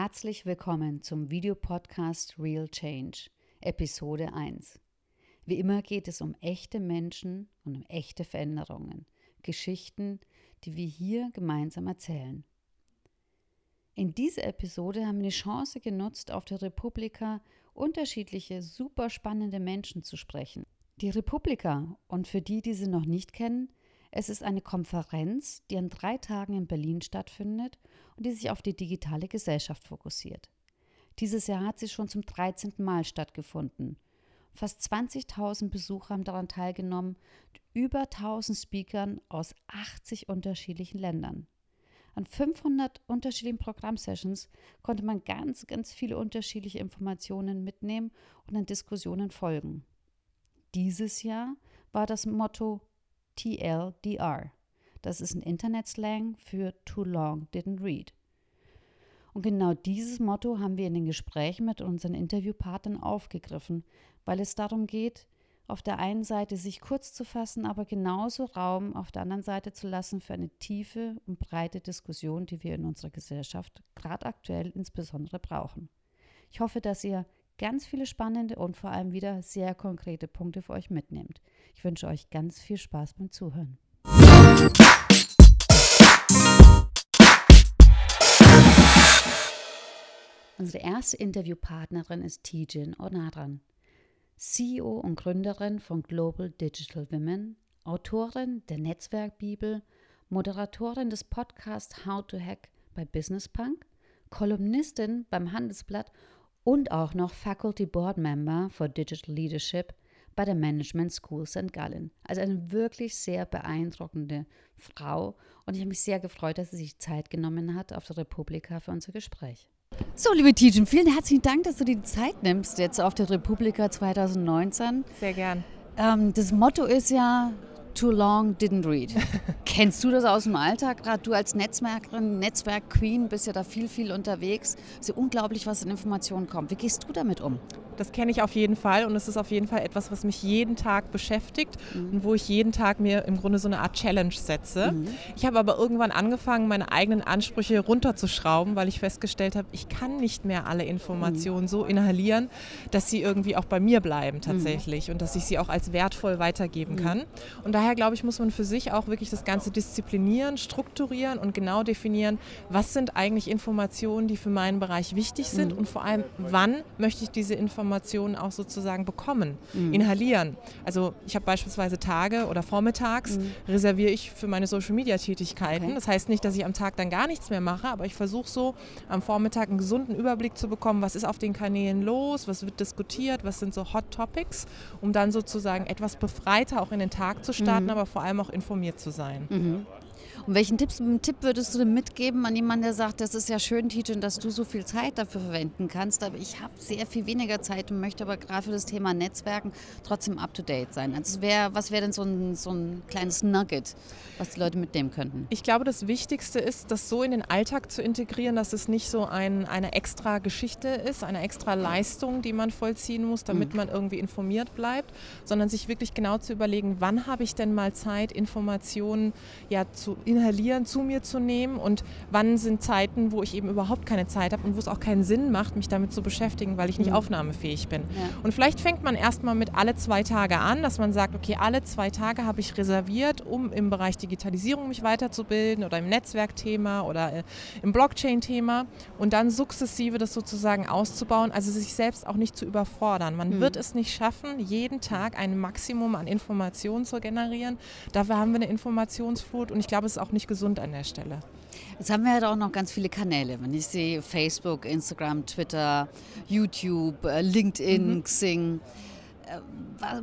Herzlich willkommen zum Videopodcast Real Change, Episode 1. Wie immer geht es um echte Menschen und um echte Veränderungen, Geschichten, die wir hier gemeinsam erzählen. In dieser Episode haben wir die Chance genutzt, auf der Republika unterschiedliche, super spannende Menschen zu sprechen. Die Republika, und für die, die sie noch nicht kennen, es ist eine Konferenz, die an drei Tagen in Berlin stattfindet und die sich auf die digitale Gesellschaft fokussiert. Dieses Jahr hat sie schon zum 13. Mal stattgefunden. Fast 20.000 Besucher haben daran teilgenommen, über 1000 Speakern aus 80 unterschiedlichen Ländern. An 500 unterschiedlichen Programmsessions konnte man ganz, ganz viele unterschiedliche Informationen mitnehmen und an Diskussionen folgen. Dieses Jahr war das Motto TLDR. Das ist ein Internetslang für Too Long Didn't Read. Und genau dieses Motto haben wir in den Gesprächen mit unseren Interviewpartnern aufgegriffen, weil es darum geht, auf der einen Seite sich kurz zu fassen, aber genauso Raum auf der anderen Seite zu lassen für eine tiefe und breite Diskussion, die wir in unserer Gesellschaft gerade aktuell insbesondere brauchen. Ich hoffe, dass ihr ganz viele spannende und vor allem wieder sehr konkrete Punkte für euch mitnehmt. Ich wünsche euch ganz viel Spaß beim Zuhören. Unsere erste Interviewpartnerin ist Tijin Onadran, CEO und Gründerin von Global Digital Women, Autorin der Netzwerkbibel, Moderatorin des Podcasts How to Hack bei Business Punk, Kolumnistin beim Handelsblatt und auch noch Faculty Board Member for Digital Leadership bei der Management School St. Gallen. Also eine wirklich sehr beeindruckende Frau und ich habe mich sehr gefreut, dass sie sich Zeit genommen hat auf der Republika für unser Gespräch. So, liebe Tijen, vielen herzlichen Dank, dass du dir die Zeit nimmst jetzt auf der Republika 2019. Sehr gern. Ähm, das Motto ist ja Too long didn't read. Kennst du das aus dem Alltag? Gerade du als Netzwerkerin, Netzwerk-Queen bist ja da viel, viel unterwegs. Es ist ja unglaublich, was in Informationen kommt. Wie gehst du damit um? Das kenne ich auf jeden Fall und es ist auf jeden Fall etwas, was mich jeden Tag beschäftigt mhm. und wo ich jeden Tag mir im Grunde so eine Art Challenge setze. Mhm. Ich habe aber irgendwann angefangen, meine eigenen Ansprüche runterzuschrauben, weil ich festgestellt habe, ich kann nicht mehr alle Informationen mhm. so inhalieren, dass sie irgendwie auch bei mir bleiben mhm. tatsächlich und dass ich sie auch als wertvoll weitergeben mhm. kann. Und daher glaube ich, muss man für sich auch wirklich das Ganze disziplinieren, strukturieren und genau definieren, was sind eigentlich Informationen, die für meinen Bereich wichtig sind mhm. und vor allem, wann möchte ich diese Informationen Informationen auch sozusagen bekommen, mhm. inhalieren. Also ich habe beispielsweise Tage oder vormittags mhm. reserviere ich für meine Social-Media-Tätigkeiten. Okay. Das heißt nicht, dass ich am Tag dann gar nichts mehr mache, aber ich versuche so am Vormittag einen gesunden Überblick zu bekommen, was ist auf den Kanälen los, was wird diskutiert, was sind so Hot Topics, um dann sozusagen etwas befreiter auch in den Tag zu starten, mhm. aber vor allem auch informiert zu sein. Mhm. Und welchen Tipps, Tipp würdest du denn mitgeben an jemanden, der sagt, das ist ja schön, Tijen, dass du so viel Zeit dafür verwenden kannst, aber ich habe sehr viel weniger Zeit und möchte aber gerade für das Thema Netzwerken trotzdem up-to-date sein. Also wär, was wäre denn so ein, so ein kleines Nugget, was die Leute mitnehmen könnten? Ich glaube, das Wichtigste ist, das so in den Alltag zu integrieren, dass es nicht so ein, eine extra Geschichte ist, eine extra Leistung, die man vollziehen muss, damit mhm. man irgendwie informiert bleibt, sondern sich wirklich genau zu überlegen, wann habe ich denn mal Zeit, Informationen ja zu inhalieren, zu mir zu nehmen und wann sind Zeiten, wo ich eben überhaupt keine Zeit habe und wo es auch keinen Sinn macht, mich damit zu beschäftigen, weil ich nicht mhm. aufnahmefähig bin. Ja. Und vielleicht fängt man erstmal mit alle zwei Tage an, dass man sagt, okay, alle zwei Tage habe ich reserviert, um im Bereich Digitalisierung mich weiterzubilden oder im Netzwerkthema oder äh, im Blockchain-Thema und dann sukzessive das sozusagen auszubauen, also sich selbst auch nicht zu überfordern. Man mhm. wird es nicht schaffen, jeden Tag ein Maximum an Informationen zu generieren. Dafür haben wir eine Informationsflut und ich glaube, ist auch nicht gesund an der Stelle. Jetzt haben wir ja halt auch noch ganz viele Kanäle. Wenn ich sehe Facebook, Instagram, Twitter, YouTube, äh, LinkedIn, mhm. Xing. Äh,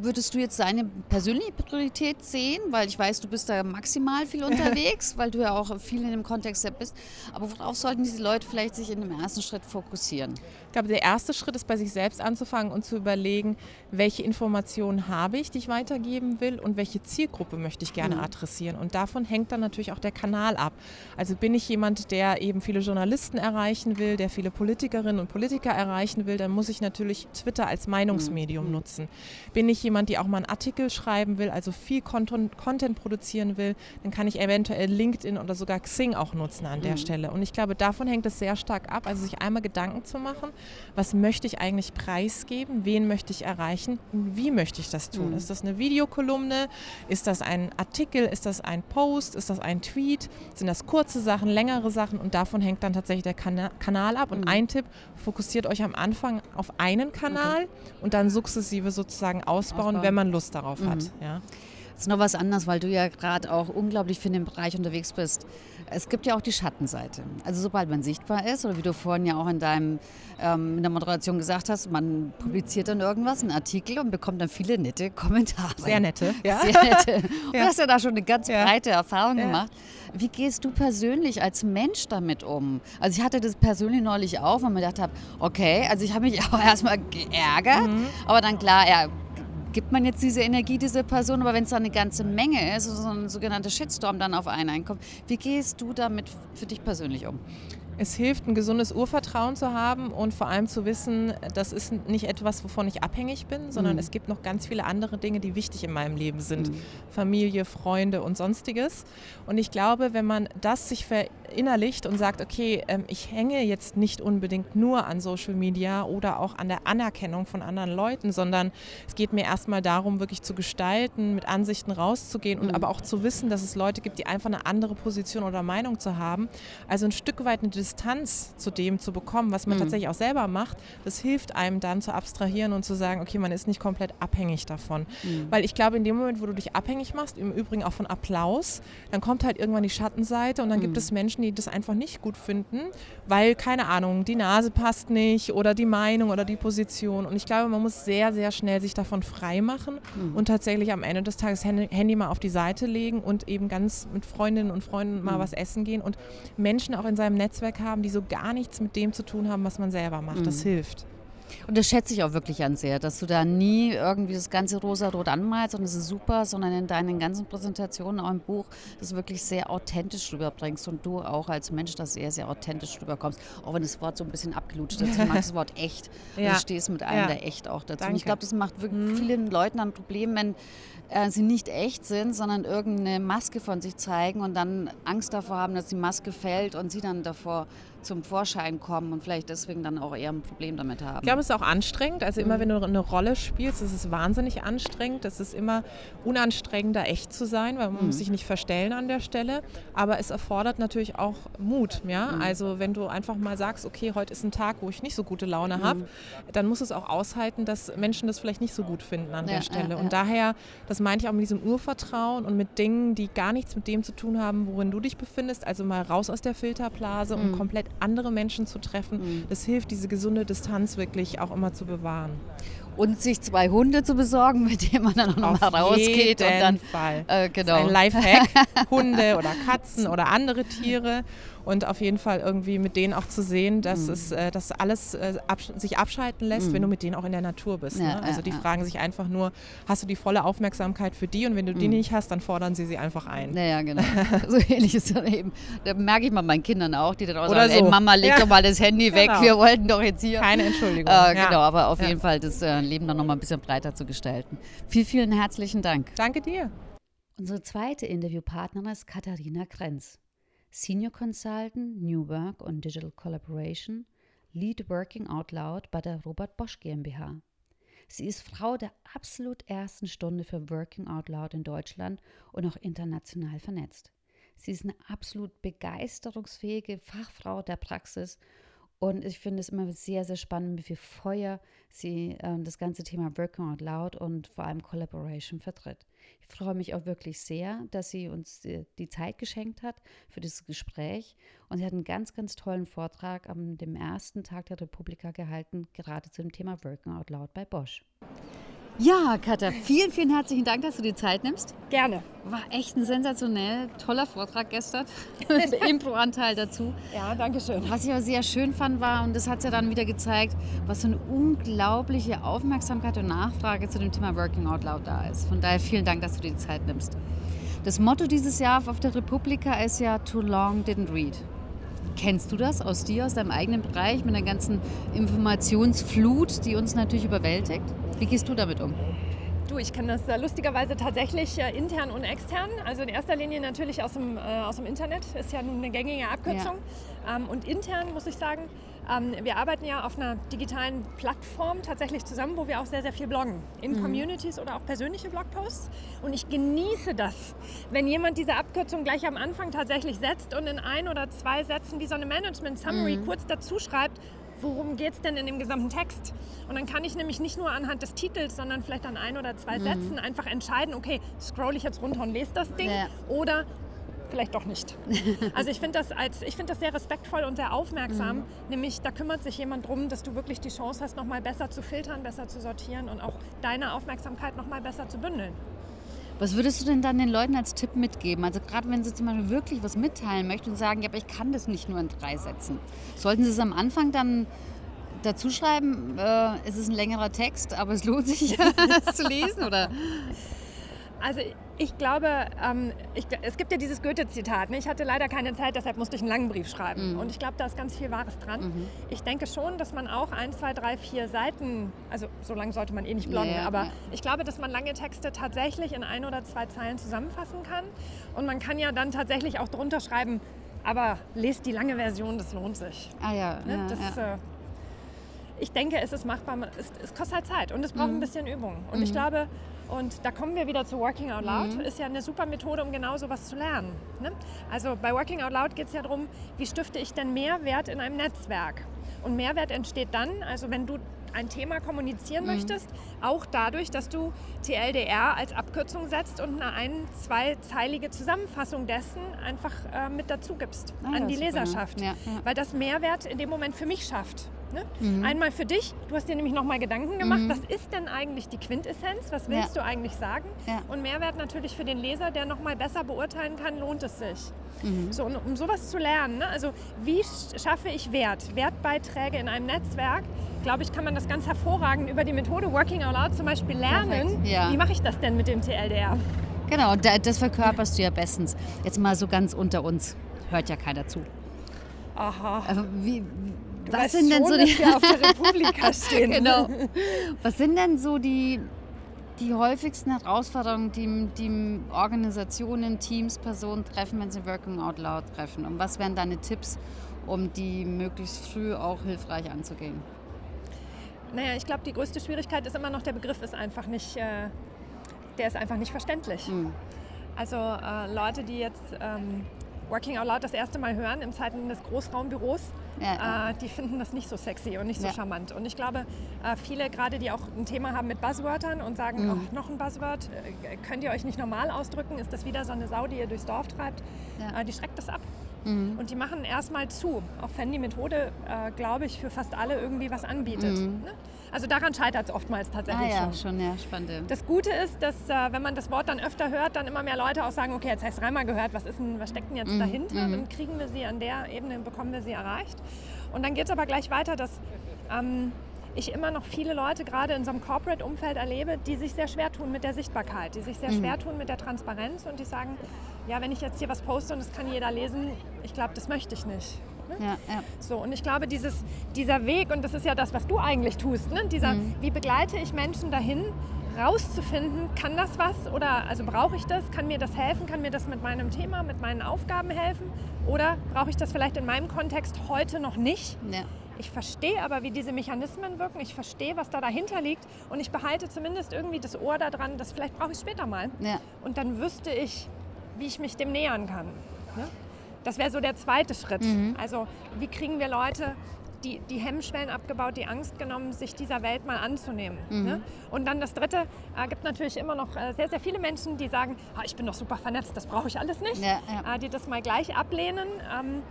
würdest du jetzt deine persönliche Priorität sehen? Weil ich weiß, du bist da maximal viel unterwegs, weil du ja auch viel in dem Kontext bist. Aber worauf sollten diese Leute vielleicht sich in dem ersten Schritt fokussieren? Ich glaube, der erste Schritt ist bei sich selbst anzufangen und zu überlegen, welche Informationen habe ich, die ich weitergeben will und welche Zielgruppe möchte ich gerne mhm. adressieren. Und davon hängt dann natürlich auch der Kanal ab. Also bin ich jemand, der eben viele Journalisten erreichen will, der viele Politikerinnen und Politiker erreichen will, dann muss ich natürlich Twitter als Meinungsmedium mhm. nutzen. Bin ich jemand, die auch mal einen Artikel schreiben will, also viel Content, Content produzieren will, dann kann ich eventuell LinkedIn oder sogar Xing auch nutzen an der mhm. Stelle. Und ich glaube, davon hängt es sehr stark ab, also sich einmal Gedanken zu machen, was möchte ich eigentlich preisgeben, wen möchte ich erreichen und wie möchte ich das tun. Mhm. Ist das eine Videokolumne? Ist das ein Artikel? Ist das ein Post? Ist das ein Tweet? Sind das kurze Sachen, längere Sachen? Und davon hängt dann tatsächlich der Kana Kanal ab. Und mhm. ein Tipp, fokussiert euch am Anfang auf einen Kanal okay. und dann sukzessive sozusagen ausbauen, ausbauen, wenn man Lust darauf mhm. hat. Ja. Das ist noch was anderes, weil du ja gerade auch unglaublich viel in dem Bereich unterwegs bist. Es gibt ja auch die Schattenseite. Also sobald man sichtbar ist, oder wie du vorhin ja auch in deinem ähm, in der Moderation gesagt hast, man publiziert dann irgendwas, einen Artikel und bekommt dann viele nette Kommentare. Sehr nette, ja. Sehr nette. Und ja. du hast ja da schon eine ganz ja. breite Erfahrung ja. gemacht. Wie gehst du persönlich als Mensch damit um? Also ich hatte das persönlich neulich auch, weil mir gedacht habe, okay, also ich habe mich auch erstmal geärgert, mhm. aber dann klar, ja, gibt man jetzt diese Energie dieser Person, aber wenn es dann eine ganze Menge ist, so ein sogenannter Shitstorm dann auf einen einkommt, wie gehst du damit für dich persönlich um? Es hilft, ein gesundes Urvertrauen zu haben und vor allem zu wissen, das ist nicht etwas, wovon ich abhängig bin, sondern mhm. es gibt noch ganz viele andere Dinge, die wichtig in meinem Leben sind. Mhm. Familie, Freunde und sonstiges. Und ich glaube, wenn man das sich verinnerlicht und sagt, okay, ähm, ich hänge jetzt nicht unbedingt nur an Social Media oder auch an der Anerkennung von anderen Leuten, sondern es geht mir erstmal darum, wirklich zu gestalten, mit Ansichten rauszugehen und mhm. aber auch zu wissen, dass es Leute gibt, die einfach eine andere Position oder Meinung zu haben. Also ein Stück weit eine Distanz zu dem zu bekommen, was man mhm. tatsächlich auch selber macht, das hilft einem dann zu abstrahieren und zu sagen, okay, man ist nicht komplett abhängig davon. Mhm. Weil ich glaube, in dem Moment, wo du dich abhängig machst, im Übrigen auch von Applaus, dann kommt halt irgendwann die Schattenseite und dann mhm. gibt es Menschen, die das einfach nicht gut finden, weil, keine Ahnung, die Nase passt nicht oder die Meinung oder die Position. Und ich glaube, man muss sehr, sehr schnell sich davon frei machen mhm. und tatsächlich am Ende des Tages Handy mal auf die Seite legen und eben ganz mit Freundinnen und Freunden mal mhm. was essen gehen und Menschen auch in seinem Netzwerk haben, die so gar nichts mit dem zu tun haben, was man selber macht. Mhm. Das hilft. Und das schätze ich auch wirklich an sehr, dass du da nie irgendwie das ganze rosa-rot anmalst und das ist super, sondern in deinen ganzen Präsentationen, auch im Buch, das wirklich sehr authentisch rüberbringst und du auch als Mensch das sehr, sehr authentisch rüberkommst. Auch wenn das Wort so ein bisschen abgelutscht ist. Ich mag das Wort echt. Ja. Du stehst mit einem ja. der echt auch dazu. Und ich glaube, das macht wirklich mhm. vielen Leuten ein Problem, wenn äh, sie nicht echt sind, sondern irgendeine Maske von sich zeigen und dann Angst davor haben, dass die Maske fällt und sie dann davor zum Vorschein kommen und vielleicht deswegen dann auch eher ein Problem damit haben. Ich glaube, es ist auch anstrengend. Also immer, mhm. wenn du eine Rolle spielst, ist es wahnsinnig anstrengend. Es ist immer unanstrengender, echt zu sein, weil man mhm. muss sich nicht verstellen an der Stelle. Aber es erfordert natürlich auch Mut. Ja? Mhm. Also wenn du einfach mal sagst, okay, heute ist ein Tag, wo ich nicht so gute Laune mhm. habe, dann muss es auch aushalten, dass Menschen das vielleicht nicht so gut finden an ja, der Stelle. Ja, ja. Und daher, das meinte ich auch mit diesem Urvertrauen und mit Dingen, die gar nichts mit dem zu tun haben, worin du dich befindest. Also mal raus aus der Filterblase und mhm. komplett andere Menschen zu treffen. Mhm. Das hilft, diese gesunde Distanz wirklich auch immer zu bewahren. Und sich zwei Hunde zu besorgen, mit denen man dann auch nochmal rausgeht. Auf jeden dann, Fall. Äh, genau. ein Lifehack. Hunde oder Katzen oder andere Tiere und auf jeden Fall irgendwie mit denen auch zu sehen, dass mhm. es äh, dass alles äh, absch sich abschalten lässt, mhm. wenn du mit denen auch in der Natur bist. Ja, ne? Also die ja, fragen sich einfach nur, hast du die volle Aufmerksamkeit für die und wenn du die mhm. nicht hast, dann fordern sie sie einfach ein. Naja, genau. so ähnlich ist das eben. Da merke ich mal meinen Kindern auch, die dann auch Oder sagen, so. ey Mama, leg doch mal das Handy weg, genau. wir wollten doch jetzt hier. Keine Entschuldigung. Äh, genau, aber auf jeden Fall das äh, Leben dann nochmal ein bisschen breiter zu gestalten. Vielen, vielen herzlichen Dank. Danke dir. Unsere zweite Interviewpartnerin ist Katharina Krenz. Senior Consultant, New Work und Digital Collaboration, Lead Working Out Loud bei der Robert Bosch GmbH. Sie ist Frau der absolut ersten Stunde für Working Out Loud in Deutschland und auch international vernetzt. Sie ist eine absolut begeisterungsfähige Fachfrau der Praxis und ich finde es immer sehr, sehr spannend, wie viel Feuer sie äh, das ganze Thema Working Out Loud und vor allem Collaboration vertritt. Ich freue mich auch wirklich sehr, dass sie uns die, die Zeit geschenkt hat für dieses Gespräch. Und sie hat einen ganz, ganz tollen Vortrag am dem ersten Tag der Republika gehalten, gerade zu dem Thema Working Out Loud bei Bosch. Ja, Katja, vielen, vielen herzlichen Dank, dass du die Zeit nimmst. Gerne. War echt ein sensationell toller Vortrag gestern. Impro-Anteil dazu. Ja, danke schön. Was ich aber sehr schön fand, war, und das hat es ja dann wieder gezeigt, was für eine unglaubliche Aufmerksamkeit und Nachfrage zu dem Thema Working Out Loud da ist. Von daher vielen Dank, dass du dir die Zeit nimmst. Das Motto dieses Jahr auf der Republika ist ja Too Long Didn't Read. Kennst du das aus dir, aus deinem eigenen Bereich, mit der ganzen Informationsflut, die uns natürlich überwältigt? Wie gehst du damit um? Du, ich kenne das äh, lustigerweise tatsächlich äh, intern und extern. Also in erster Linie natürlich aus dem, äh, aus dem Internet, ist ja nun eine gängige Abkürzung. Ja. Ähm, und intern muss ich sagen, wir arbeiten ja auf einer digitalen Plattform tatsächlich zusammen, wo wir auch sehr, sehr viel bloggen. In mhm. Communities oder auch persönliche Blogposts. Und ich genieße das, wenn jemand diese Abkürzung gleich am Anfang tatsächlich setzt und in ein oder zwei Sätzen wie so eine Management-Summary mhm. kurz dazu schreibt, worum geht es denn in dem gesamten Text? Und dann kann ich nämlich nicht nur anhand des Titels, sondern vielleicht an ein oder zwei mhm. Sätzen einfach entscheiden, okay, scroll ich jetzt runter und lese das Ding ja. oder vielleicht doch nicht. Also ich finde das, find das sehr respektvoll und sehr aufmerksam. Mhm. Nämlich, da kümmert sich jemand darum, dass du wirklich die Chance hast, nochmal besser zu filtern, besser zu sortieren und auch deine Aufmerksamkeit nochmal besser zu bündeln. Was würdest du denn dann den Leuten als Tipp mitgeben? Also gerade wenn sie zum Beispiel wirklich was mitteilen möchten und sagen, ja, aber ich kann das nicht nur in drei Sätzen. Sollten sie es am Anfang dann dazu schreiben, äh, es ist ein längerer Text, aber es lohnt sich, es zu lesen? Oder? Also ich glaube, ähm, ich, es gibt ja dieses Goethe-Zitat, ne? ich hatte leider keine Zeit, deshalb musste ich einen langen Brief schreiben. Mhm. Und ich glaube, da ist ganz viel Wahres dran. Mhm. Ich denke schon, dass man auch ein, zwei, drei, vier Seiten, also so lange sollte man eh nicht bloggen, ja, aber ja. ich glaube, dass man lange Texte tatsächlich in ein oder zwei Zeilen zusammenfassen kann. Und man kann ja dann tatsächlich auch drunter schreiben, aber lest die lange Version, das lohnt sich. Ah ja. Ne? das, äh, ich denke, es ist machbar, es, es, kostet halt Zeit und es braucht mhm. ein bisschen Übung. Und ich mhm. glaube, und da kommen wir wieder zu Working Out Loud. Mhm. Ist ja eine super Methode, um genau sowas zu lernen. Ne? Also bei Working Out Loud geht es ja darum, wie stifte ich denn Mehrwert in einem Netzwerk? Und Mehrwert entsteht dann, also wenn du ein Thema kommunizieren mhm. möchtest, auch dadurch, dass du TLDR als Abkürzung setzt und eine ein-, zweizeilige Zusammenfassung dessen einfach äh, mit dazu gibst ah, an die Leserschaft. Ja, ja. Weil das Mehrwert in dem Moment für mich schafft. Ne? Mhm. Einmal für dich, du hast dir nämlich nochmal Gedanken gemacht, mhm. was ist denn eigentlich die Quintessenz, was willst ja. du eigentlich sagen? Ja. Und Mehrwert natürlich für den Leser, der nochmal besser beurteilen kann, lohnt es sich. Mhm. So, und um sowas zu lernen, ne? also wie schaffe ich Wert, Wertbeiträge in einem Netzwerk, glaube ich, kann man das ganz hervorragend über die Methode Working Out Loud zum Beispiel lernen. Ja. Wie mache ich das denn mit dem TLDR? Genau, das verkörperst du ja bestens. Jetzt mal so ganz unter uns, hört ja keiner zu. Aha. Wie, Du was sind denn schon, so die auf der Republika stehen? genau. Was sind denn so die, die häufigsten Herausforderungen, die, die Organisationen, Teams, Personen treffen, wenn sie Working Out Loud treffen? Und was wären deine Tipps, um die möglichst früh auch hilfreich anzugehen? Naja, ich glaube, die größte Schwierigkeit ist immer noch, der Begriff ist einfach nicht, äh, der ist einfach nicht verständlich. Mhm. Also äh, Leute, die jetzt ähm, Working Out Loud das erste Mal hören in Zeiten des Großraumbüros, ja, äh, die finden das nicht so sexy und nicht so ja. charmant. Und ich glaube, äh, viele gerade, die auch ein Thema haben mit Buzzwörtern und sagen, mhm. oh, noch ein Buzzword, äh, könnt ihr euch nicht normal ausdrücken, ist das wieder so eine Sau, die ihr durchs Dorf treibt, äh, die schreckt das ab. Mhm. Und die machen erstmal zu, auch wenn die Methode, äh, glaube ich, für fast alle irgendwie was anbietet. Mhm. Ne? Also daran scheitert es oftmals tatsächlich ah, ja, schon. schon. Ja, spannend. Das Gute ist, dass äh, wenn man das Wort dann öfter hört, dann immer mehr Leute auch sagen, okay, jetzt hast du dreimal gehört, was, ist denn, was steckt denn jetzt mhm. dahinter? Mhm. Dann kriegen wir sie an der Ebene, bekommen wir sie erreicht. Und dann geht es aber gleich weiter, dass ähm, ich immer noch viele Leute gerade in so einem Corporate-Umfeld erlebe, die sich sehr schwer tun mit der Sichtbarkeit, die sich sehr mhm. schwer tun mit der Transparenz und die sagen, ja, wenn ich jetzt hier was poste und das kann jeder lesen, ich glaube, das möchte ich nicht. Ne? Ja, ja. So, und ich glaube, dieses, dieser Weg, und das ist ja das, was du eigentlich tust, ne? dieser, mhm. wie begleite ich Menschen dahin, rauszufinden, kann das was oder also brauche ich das, kann mir das helfen, kann mir das mit meinem Thema, mit meinen Aufgaben helfen oder brauche ich das vielleicht in meinem Kontext heute noch nicht? Ja. Ich verstehe aber, wie diese Mechanismen wirken, ich verstehe, was da dahinter liegt und ich behalte zumindest irgendwie das Ohr daran, das vielleicht brauche ich später mal. Ja. Und dann wüsste ich, wie ich mich dem nähern kann. Ne? Das wäre so der zweite Schritt. Mhm. Also wie kriegen wir Leute die, die Hemmschwellen abgebaut, die Angst genommen, sich dieser Welt mal anzunehmen. Mhm. Ne? Und dann das Dritte, äh, gibt natürlich immer noch äh, sehr, sehr viele Menschen, die sagen, ah, ich bin doch super vernetzt, das brauche ich alles nicht. Ja, ja. Äh, die das mal gleich ablehnen. Ähm,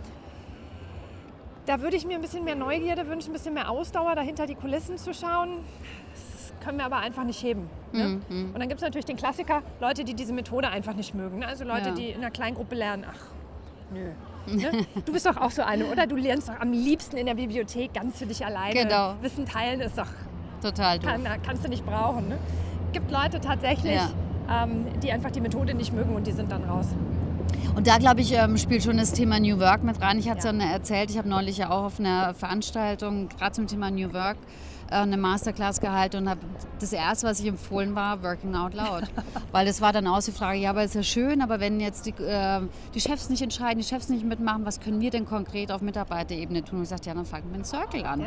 da würde ich mir ein bisschen mehr Neugierde wünschen, ein bisschen mehr Ausdauer, dahinter die Kulissen zu schauen. Das können wir aber einfach nicht heben. Ne? Mhm. Und dann gibt es natürlich den Klassiker, Leute, die diese Methode einfach nicht mögen. Ne? Also Leute, ja. die in einer Kleingruppe lernen, ach, nö. Ne? Du bist doch auch so eine, oder? Du lernst doch am liebsten in der Bibliothek ganz für dich alleine. Genau. Wissen teilen ist doch total doof. Kann, kannst du nicht brauchen. Ne? Gibt Leute tatsächlich, ja. ähm, die einfach die Methode nicht mögen und die sind dann raus. Und da, glaube ich, ähm, spielt schon das Thema New Work mit rein. Ich hatte es ja. ja erzählt, ich habe neulich ja auch auf einer Veranstaltung gerade zum Thema New Work eine Masterclass gehalten und habe das erste, was ich empfohlen war, Working Out Loud. Weil es war dann auch die Frage, ja, aber ist ja schön, aber wenn jetzt die, äh, die Chefs nicht entscheiden, die Chefs nicht mitmachen, was können wir denn konkret auf Mitarbeiterebene tun? Und ich sagte, ja, dann fangen wir einen Circle an.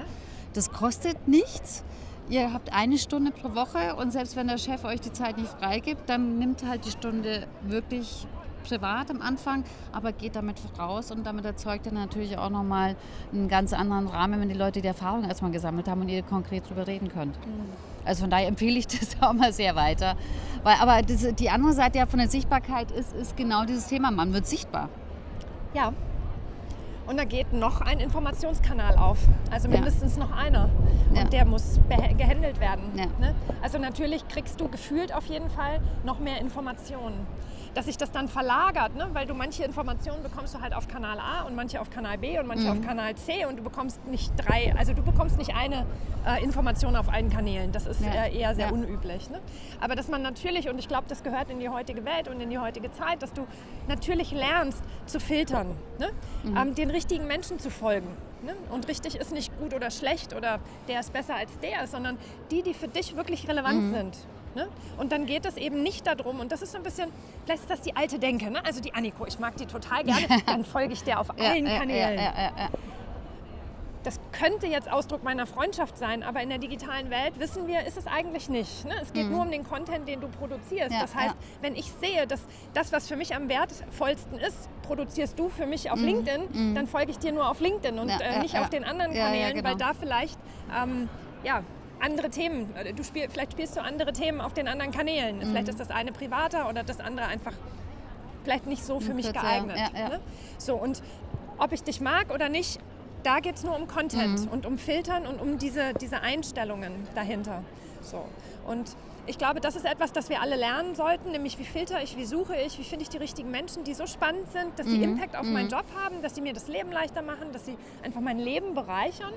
Das kostet nichts. Ihr habt eine Stunde pro Woche und selbst wenn der Chef euch die Zeit nicht freigibt, dann nimmt halt die Stunde wirklich privat am Anfang, aber geht damit raus und damit erzeugt er natürlich auch nochmal einen ganz anderen Rahmen, wenn die Leute die Erfahrung erstmal gesammelt haben und ihr konkret darüber reden könnt. Mhm. Also von daher empfehle ich das auch mal sehr weiter. Weil, aber das, die andere Seite ja von der Sichtbarkeit ist, ist genau dieses Thema, man wird sichtbar. Ja, und da geht noch ein Informationskanal auf. Also mindestens ja. noch einer. Und ja. der muss gehandelt werden. Ja. Ne? Also natürlich kriegst du gefühlt auf jeden Fall noch mehr Informationen dass sich das dann verlagert, ne? weil du manche Informationen bekommst du halt auf Kanal A und manche auf Kanal B und manche mhm. auf Kanal C und du bekommst nicht drei, also du bekommst nicht eine äh, Information auf allen Kanälen. Das ist ja. äh, eher sehr ja. unüblich. Ne? Aber dass man natürlich, und ich glaube, das gehört in die heutige Welt und in die heutige Zeit, dass du natürlich lernst zu filtern, ne? Mhm. Ähm, den richtigen Menschen zu folgen. Ne? Und richtig ist nicht gut oder schlecht oder der ist besser als der, sondern die, die für dich wirklich relevant mhm. sind. Ne? Und dann geht es eben nicht darum, und das ist so ein bisschen, vielleicht ist das die alte Denke, ne? also die Anniko, ich mag die total gerne, dann folge ich der auf allen ja, Kanälen. Ja, ja, das könnte jetzt Ausdruck meiner Freundschaft sein, aber in der digitalen Welt wissen wir, ist es eigentlich nicht. Ne? Es geht mhm. nur um den Content, den du produzierst. das heißt, wenn ich sehe, dass das, was für mich am wertvollsten ist, produzierst du für mich auf mhm. LinkedIn, mhm. dann folge ich dir nur auf LinkedIn und äh, nicht auf den anderen Kanälen, genau. weil da vielleicht ähm, ja, andere Themen. Du spiel, vielleicht spielst du andere Themen auf den anderen Kanälen. Mhm. Vielleicht ist das eine privater oder das andere einfach vielleicht nicht so für mich geeignet. Ja, ja. Ne? So, und ob ich dich mag oder nicht, da geht es nur um Content mhm. und um Filtern und um diese, diese Einstellungen dahinter. So. Und ich glaube, das ist etwas, das wir alle lernen sollten, nämlich wie filter ich, wie suche ich, wie finde ich die richtigen Menschen, die so spannend sind, dass sie mhm. Impact auf mhm. meinen Job haben, dass sie mir das Leben leichter machen, dass sie einfach mein Leben bereichern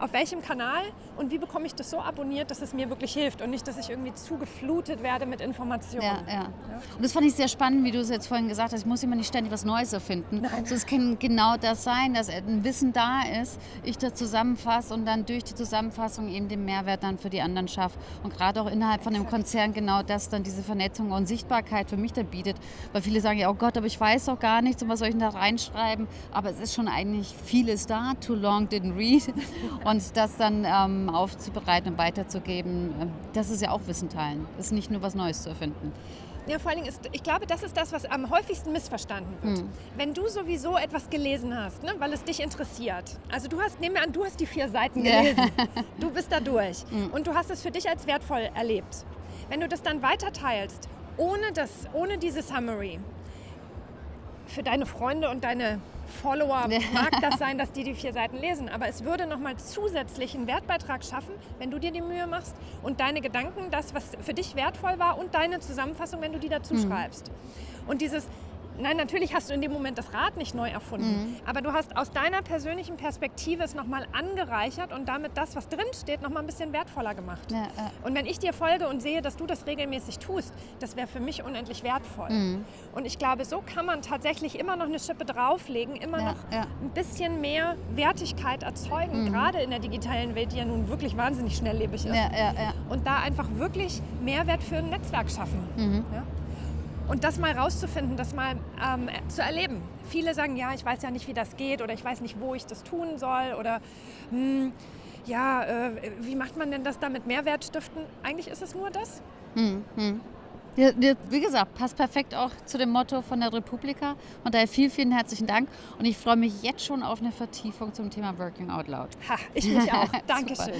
auf welchem Kanal und wie bekomme ich das so abonniert, dass es mir wirklich hilft und nicht, dass ich irgendwie zu geflutet werde mit Informationen. Ja, ja. Und das fand ich sehr spannend, wie du es jetzt vorhin gesagt hast, ich muss immer nicht ständig was Neues erfinden. Nein. So, es kann genau das sein, dass ein Wissen da ist, ich das zusammenfasse und dann durch die Zusammenfassung eben den Mehrwert dann für die anderen schaffe. Und gerade auch innerhalb von dem Konzern genau das dann diese Vernetzung und Sichtbarkeit für mich da bietet. Weil viele sagen ja, oh Gott, aber ich weiß doch gar nichts und was soll ich denn da reinschreiben? Aber es ist schon eigentlich vieles da, too long didn't read. Und das dann ähm, aufzubereiten und weiterzugeben, äh, das ist ja auch Wissen teilen. Das ist nicht nur was Neues zu erfinden. Ja, vor allen Dingen ist, ich glaube, das ist das, was am häufigsten missverstanden wird. Mhm. Wenn du sowieso etwas gelesen hast, ne, weil es dich interessiert. Also du hast, nehmen wir an, du hast die vier Seiten gelesen. Ja. Du bist da durch. Mhm. Und du hast es für dich als wertvoll erlebt. Wenn du das dann weiterteilst, ohne, das, ohne diese Summary, für deine Freunde und deine Follower mag das sein, dass die die vier Seiten lesen, aber es würde nochmal zusätzlich einen Wertbeitrag schaffen, wenn du dir die Mühe machst und deine Gedanken, das, was für dich wertvoll war und deine Zusammenfassung, wenn du die dazu mhm. schreibst. Und dieses Nein, natürlich hast du in dem Moment das Rad nicht neu erfunden, mhm. aber du hast aus deiner persönlichen Perspektive es nochmal angereichert und damit das, was drin steht, nochmal ein bisschen wertvoller gemacht. Ja, ja. Und wenn ich dir folge und sehe, dass du das regelmäßig tust, das wäre für mich unendlich wertvoll. Mhm. Und ich glaube, so kann man tatsächlich immer noch eine Schippe drauflegen, immer ja, noch ein bisschen mehr Wertigkeit erzeugen, mhm. gerade in der digitalen Welt, die ja nun wirklich wahnsinnig schnelllebig ist. Und da einfach wirklich Mehrwert für ein Netzwerk schaffen. Und das mal rauszufinden, das mal ähm, zu erleben. Viele sagen, ja, ich weiß ja nicht, wie das geht oder ich weiß nicht, wo ich das tun soll oder hm, ja, äh, wie macht man denn das da mit Mehrwert stiften? Eigentlich ist es nur das. Hm, hm. Ja, wie gesagt, passt perfekt auch zu dem Motto von der Republika. Und daher vielen, vielen herzlichen Dank. Und ich freue mich jetzt schon auf eine Vertiefung zum Thema Working Out Loud. Ha, ich mich auch. Dankeschön.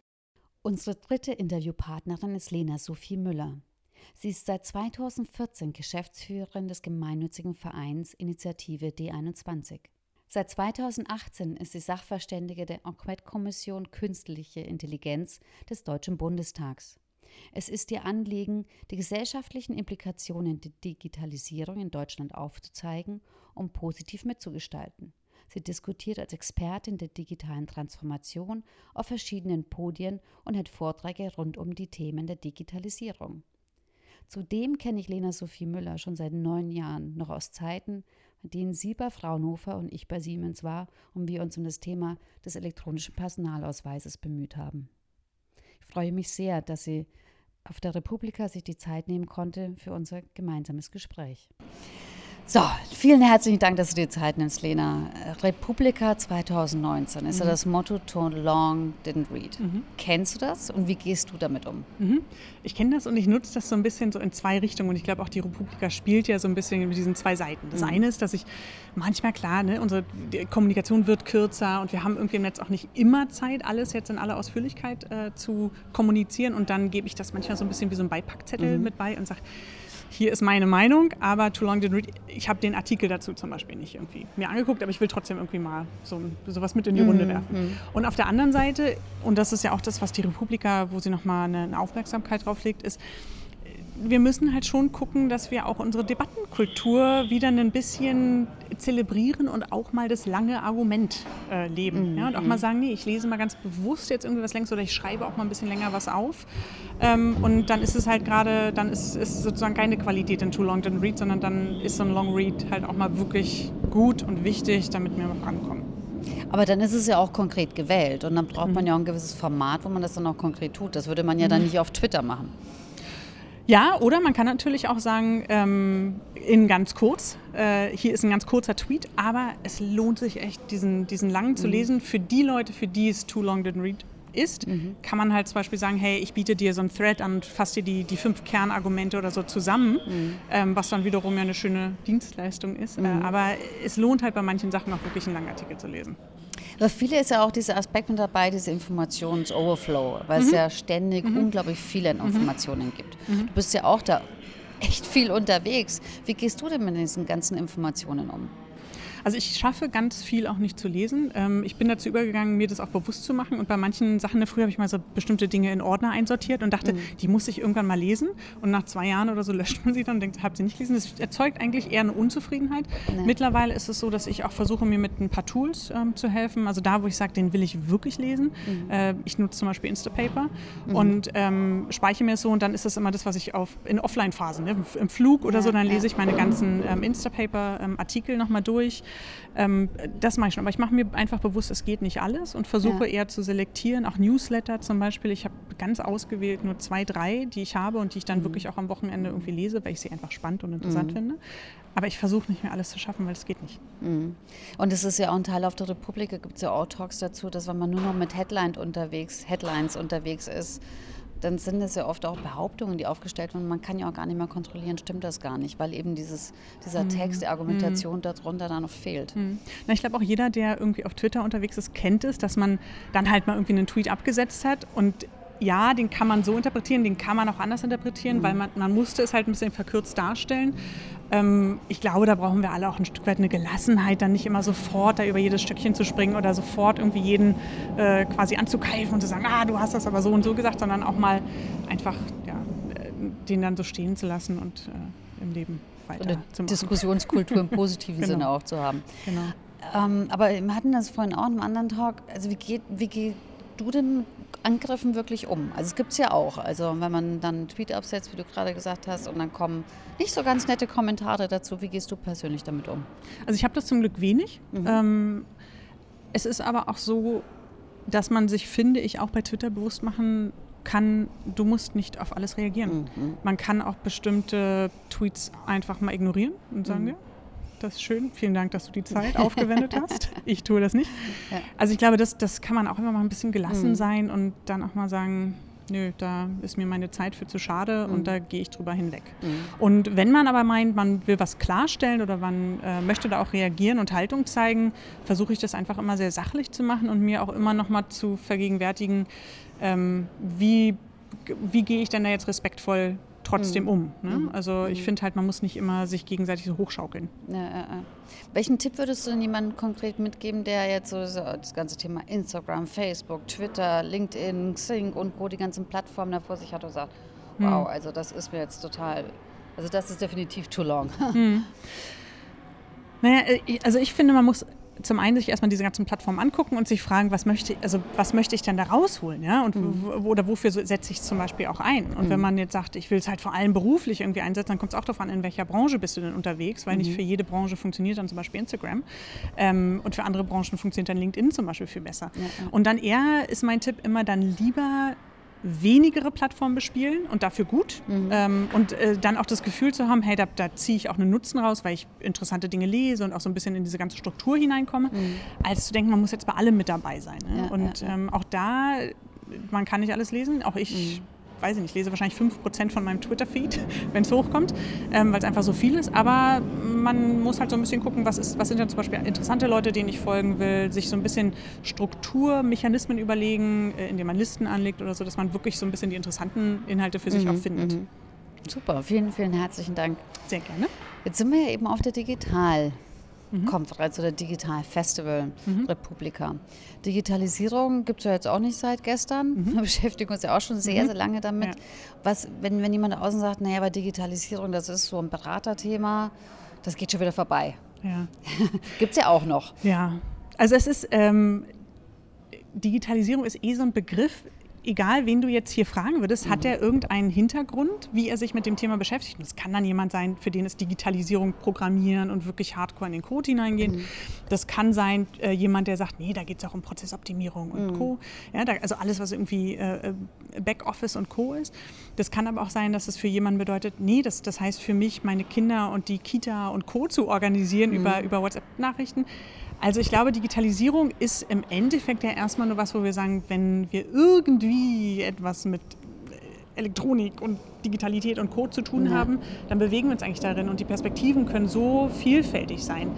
Unsere dritte Interviewpartnerin ist Lena Sophie Müller. Sie ist seit 2014 Geschäftsführerin des gemeinnützigen Vereins Initiative D21. Seit 2018 ist sie Sachverständige der Enquete-Kommission Künstliche Intelligenz des Deutschen Bundestags. Es ist ihr Anliegen, die gesellschaftlichen Implikationen der Digitalisierung in Deutschland aufzuzeigen, um positiv mitzugestalten. Sie diskutiert als Expertin der digitalen Transformation auf verschiedenen Podien und hält Vorträge rund um die Themen der Digitalisierung. Zudem kenne ich Lena Sophie Müller schon seit neun Jahren, noch aus Zeiten, denen sie bei Fraunhofer und ich bei Siemens war und wir uns um das Thema des elektronischen Personalausweises bemüht haben. Ich freue mich sehr, dass sie auf der Republika sich die Zeit nehmen konnte für unser gemeinsames Gespräch. So, vielen herzlichen Dank, dass du dir Zeit nimmst, Lena. Republika 2019 ist mhm. ja das Motto Too Long Didn't Read. Mhm. Kennst du das und wie gehst du damit um? Mhm. Ich kenne das und ich nutze das so ein bisschen so in zwei Richtungen und ich glaube auch die Republika spielt ja so ein bisschen mit diesen zwei Seiten. Das mhm. eine ist, dass ich manchmal, klar, ne, unsere Kommunikation wird kürzer und wir haben irgendwie im Netz auch nicht immer Zeit, alles jetzt in aller Ausführlichkeit äh, zu kommunizieren und dann gebe ich das manchmal so ein bisschen wie so ein Beipackzettel mhm. mit bei und sage, hier ist meine Meinung, aber Too Long Didn't Read, ich habe den Artikel dazu zum Beispiel nicht irgendwie mir angeguckt, aber ich will trotzdem irgendwie mal so sowas mit in die Runde mhm. werfen. Mhm. Und auf der anderen Seite, und das ist ja auch das, was die Republika, wo sie nochmal eine, eine Aufmerksamkeit drauf legt, ist, wir müssen halt schon gucken, dass wir auch unsere Debattenkultur wieder ein bisschen zelebrieren und auch mal das lange Argument äh, leben. Mhm. Ja, und auch mal sagen, nee, ich lese mal ganz bewusst jetzt irgendwie was längst oder ich schreibe auch mal ein bisschen länger was auf. Ähm, und dann ist es halt gerade, dann ist, es sozusagen keine Qualität in Too Long Didn't Read, sondern dann ist so ein Long Read halt auch mal wirklich gut und wichtig, damit wir mal vorankommen. Aber dann ist es ja auch konkret gewählt und dann braucht man mhm. ja auch ein gewisses Format, wo man das dann auch konkret tut. Das würde man ja dann mhm. nicht auf Twitter machen. Ja, oder man kann natürlich auch sagen, ähm, in ganz kurz, äh, hier ist ein ganz kurzer Tweet, aber es lohnt sich echt, diesen, diesen langen mhm. zu lesen. Für die Leute, für die es Too Long Didn't Read ist, mhm. kann man halt zum Beispiel sagen, hey, ich biete dir so ein Thread an und fasse dir die, die fünf Kernargumente oder so zusammen, mhm. ähm, was dann wiederum ja eine schöne Dienstleistung ist. Äh, mhm. aber es lohnt halt bei manchen Sachen auch wirklich einen langen Artikel zu lesen. Aber viele ist ja auch dieser Aspekt mit dabei, diese Informations-Overflow, weil mhm. es ja ständig mhm. unglaublich viele mhm. Informationen gibt. Mhm. Du bist ja auch da echt viel unterwegs. Wie gehst du denn mit diesen ganzen Informationen um? Also ich schaffe ganz viel auch nicht zu lesen. Ähm, ich bin dazu übergegangen, mir das auch bewusst zu machen. Und bei manchen Sachen, ne, früher habe ich mal so bestimmte Dinge in Ordner einsortiert und dachte, mhm. die muss ich irgendwann mal lesen. Und nach zwei Jahren oder so löscht man sie dann und denkt, habt sie nicht gelesen. Das erzeugt eigentlich eher eine Unzufriedenheit. Nee. Mittlerweile ist es so, dass ich auch versuche, mir mit ein paar Tools ähm, zu helfen. Also da, wo ich sage, den will ich wirklich lesen. Mhm. Äh, ich nutze zum Beispiel Instapaper mhm. und ähm, speichere mir es so und dann ist das immer das, was ich auf, in Offline-Phasen, ne, im Flug oder ja, so, dann lese ich meine ganzen ähm, Instapaper-Artikel ähm, nochmal durch. Ähm, das mache ich schon. Aber ich mache mir einfach bewusst, es geht nicht alles und versuche ja. eher zu selektieren. Auch Newsletter zum Beispiel. Ich habe ganz ausgewählt nur zwei, drei, die ich habe und die ich dann mhm. wirklich auch am Wochenende irgendwie lese, weil ich sie einfach spannend und interessant mhm. finde. Aber ich versuche nicht mehr alles zu schaffen, weil es geht nicht. Mhm. Und es ist ja auch ein Teil auf der Republik, da gibt es ja auch Talks dazu, dass wenn man nur noch mit Headline unterwegs, Headlines unterwegs ist, dann sind es ja oft auch Behauptungen, die aufgestellt werden. Man kann ja auch gar nicht mehr kontrollieren, stimmt das gar nicht, weil eben dieses, dieser mhm. Text, die Argumentation mhm. darunter dann noch fehlt. Mhm. Na, ich glaube auch jeder, der irgendwie auf Twitter unterwegs ist, kennt es, dass man dann halt mal irgendwie einen Tweet abgesetzt hat und ja, den kann man so interpretieren, den kann man auch anders interpretieren, mhm. weil man, man musste es halt ein bisschen verkürzt darstellen. Ähm, ich glaube, da brauchen wir alle auch ein Stück weit eine Gelassenheit, dann nicht immer sofort da über jedes Stückchen zu springen oder sofort irgendwie jeden äh, quasi anzukeifen und zu sagen, ah, du hast das aber so und so gesagt, sondern auch mal einfach ja, äh, den dann so stehen zu lassen und äh, im Leben weiter oder zu machen. Diskussionskultur im positiven genau. Sinne auch zu haben. Genau. Ähm, aber wir hatten das vorhin auch in einem anderen Talk. Also wie geht, wie geht du denn Angriffen wirklich um? Also es gibt es ja auch. Also wenn man dann einen Tweet absetzt, wie du gerade gesagt hast, und dann kommen nicht so ganz nette Kommentare dazu. Wie gehst du persönlich damit um? Also ich habe das zum Glück wenig. Mhm. Ähm, es ist aber auch so, dass man sich, finde ich, auch bei Twitter bewusst machen kann, du musst nicht auf alles reagieren. Mhm. Man kann auch bestimmte Tweets einfach mal ignorieren und sagen, mhm. ja, das ist schön. Vielen Dank, dass du die Zeit aufgewendet hast. Ich tue das nicht. Ja. Also ich glaube, das, das kann man auch immer mal ein bisschen gelassen mhm. sein und dann auch mal sagen, nö, da ist mir meine Zeit für zu schade mhm. und da gehe ich drüber hinweg. Mhm. Und wenn man aber meint, man will was klarstellen oder man äh, möchte da auch reagieren und Haltung zeigen, versuche ich das einfach immer sehr sachlich zu machen und mir auch immer noch mal zu vergegenwärtigen, ähm, wie, wie gehe ich denn da jetzt respektvoll trotzdem mhm. um. Ne? Mhm. Also ich mhm. finde halt, man muss nicht immer sich gegenseitig so hochschaukeln. Ja, ja, ja. Welchen Tipp würdest du denn jemandem konkret mitgeben, der jetzt so das ganze Thema Instagram, Facebook, Twitter, LinkedIn, Xing und Co. die ganzen Plattformen da vor sich hat und sagt, wow, also das ist mir jetzt total, also das ist definitiv too long. Naja, äh, also ich finde, man muss zum einen sich erstmal diese ganzen Plattformen angucken und sich fragen, was möchte, also was möchte ich denn da rausholen, ja? Und mhm. wo, oder wofür setze ich es zum Beispiel auch ein? Und mhm. wenn man jetzt sagt, ich will es halt vor allem beruflich irgendwie einsetzen, dann kommt es auch darauf an, in welcher Branche bist du denn unterwegs, weil mhm. nicht für jede Branche funktioniert dann zum Beispiel Instagram. Ähm, und für andere Branchen funktioniert dann LinkedIn zum Beispiel viel besser. Ja, ja. Und dann eher ist mein Tipp immer dann lieber wenigere Plattformen bespielen und dafür gut. Mhm. Ähm, und äh, dann auch das Gefühl zu haben, hey, da, da ziehe ich auch einen Nutzen raus, weil ich interessante Dinge lese und auch so ein bisschen in diese ganze Struktur hineinkomme, mhm. als zu denken, man muss jetzt bei allem mit dabei sein. Ne? Ja, und ja. Ähm, auch da, man kann nicht alles lesen, auch ich. Mhm weiß ich nicht, lese wahrscheinlich 5% von meinem Twitter-Feed, wenn es hochkommt, ähm, weil es einfach so viel ist. Aber man muss halt so ein bisschen gucken, was, ist, was sind denn zum Beispiel interessante Leute, denen ich folgen will, sich so ein bisschen Strukturmechanismen überlegen, äh, indem man Listen anlegt oder so, dass man wirklich so ein bisschen die interessanten Inhalte für sich mhm, auch findet. Mhm. Super, vielen, vielen herzlichen Dank. Sehr gerne. Jetzt sind wir ja eben auf der Digital- mhm. Konferenz oder Digital Festival mhm. Republika. Digitalisierung gibt es ja jetzt auch nicht seit gestern. Mhm. Wir beschäftigen uns ja auch schon sehr, mhm. sehr lange damit. Ja. Was, wenn, wenn jemand außen sagt, naja, aber Digitalisierung, das ist so ein Beraterthema, das geht schon wieder vorbei. Ja. gibt es ja auch noch. Ja, also es ist, ähm, Digitalisierung ist eh so ein Begriff, egal wen du jetzt hier fragen würdest, hat er irgendeinen Hintergrund, wie er sich mit dem Thema beschäftigt? Und das kann dann jemand sein, für den ist Digitalisierung, Programmieren und wirklich hardcore in den Code hineingehen. Mhm. Das kann sein äh, jemand, der sagt, nee, da geht es auch um Prozessoptimierung und mhm. Co. Ja, da, also alles, was irgendwie äh, äh, Backoffice und Co. ist. Das kann aber auch sein, dass es für jemanden bedeutet, nee, das, das heißt für mich, meine Kinder und die Kita und Co. zu organisieren mhm. über, über WhatsApp-Nachrichten. Also ich glaube, Digitalisierung ist im Endeffekt ja erstmal nur was, wo wir sagen, wenn wir irgendwie etwas mit Elektronik und Digitalität und Code zu tun ja. haben, dann bewegen wir uns eigentlich darin und die Perspektiven können so vielfältig sein.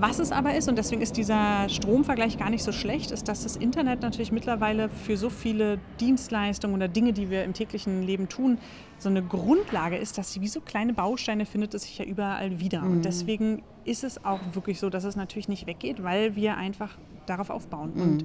Was es aber ist, und deswegen ist dieser Stromvergleich gar nicht so schlecht, ist, dass das Internet natürlich mittlerweile für so viele Dienstleistungen oder Dinge, die wir im täglichen Leben tun, so eine Grundlage ist, dass sie wie so kleine Bausteine findet es sich ja überall wieder. Mhm. Und deswegen ist es auch wirklich so, dass es natürlich nicht weggeht, weil wir einfach darauf aufbauen mhm. und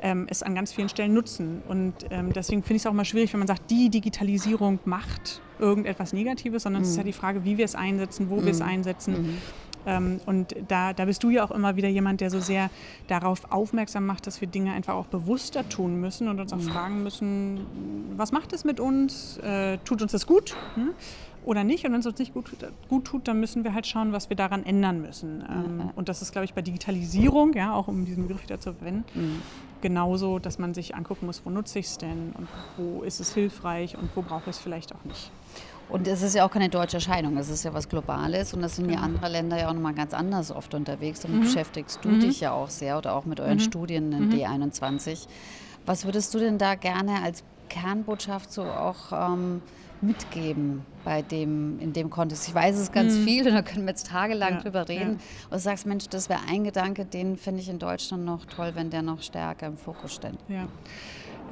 ähm, es an ganz vielen Stellen nutzen. Und ähm, deswegen finde ich es auch mal schwierig, wenn man sagt, die Digitalisierung macht irgendetwas Negatives, sondern mhm. es ist ja die Frage, wie wir es einsetzen, wo wir es mhm. einsetzen. Mhm. Ähm, und da, da bist du ja auch immer wieder jemand, der so sehr darauf aufmerksam macht, dass wir Dinge einfach auch bewusster tun müssen und uns auch mhm. fragen müssen, was macht es mit uns? Äh, tut uns das gut? Hm? Oder nicht? Und wenn es uns nicht gut, gut tut, dann müssen wir halt schauen, was wir daran ändern müssen. Ähm, und das ist, glaube ich, bei Digitalisierung, ja, auch um diesen Begriff wieder zu verwenden, mhm. genauso, dass man sich angucken muss, wo nutze ich es denn und wo ist es hilfreich und wo brauche ich es vielleicht auch nicht. Und es ist ja auch keine deutsche Erscheinung, es ist ja was Globales und das sind ja genau. andere Länder ja auch nochmal ganz anders oft unterwegs. Damit mhm. beschäftigst du mhm. dich ja auch sehr oder auch mit euren mhm. Studien in mhm. D21. Was würdest du denn da gerne als Kernbotschaft so auch ähm, mitgeben bei dem, in dem Kontext? Ich weiß es ganz mhm. viel und da können wir jetzt tagelang ja, drüber reden. Ja. Und du sagst, Mensch, das wäre ein Gedanke, den finde ich in Deutschland noch toll, wenn der noch stärker im Fokus steht. Ja.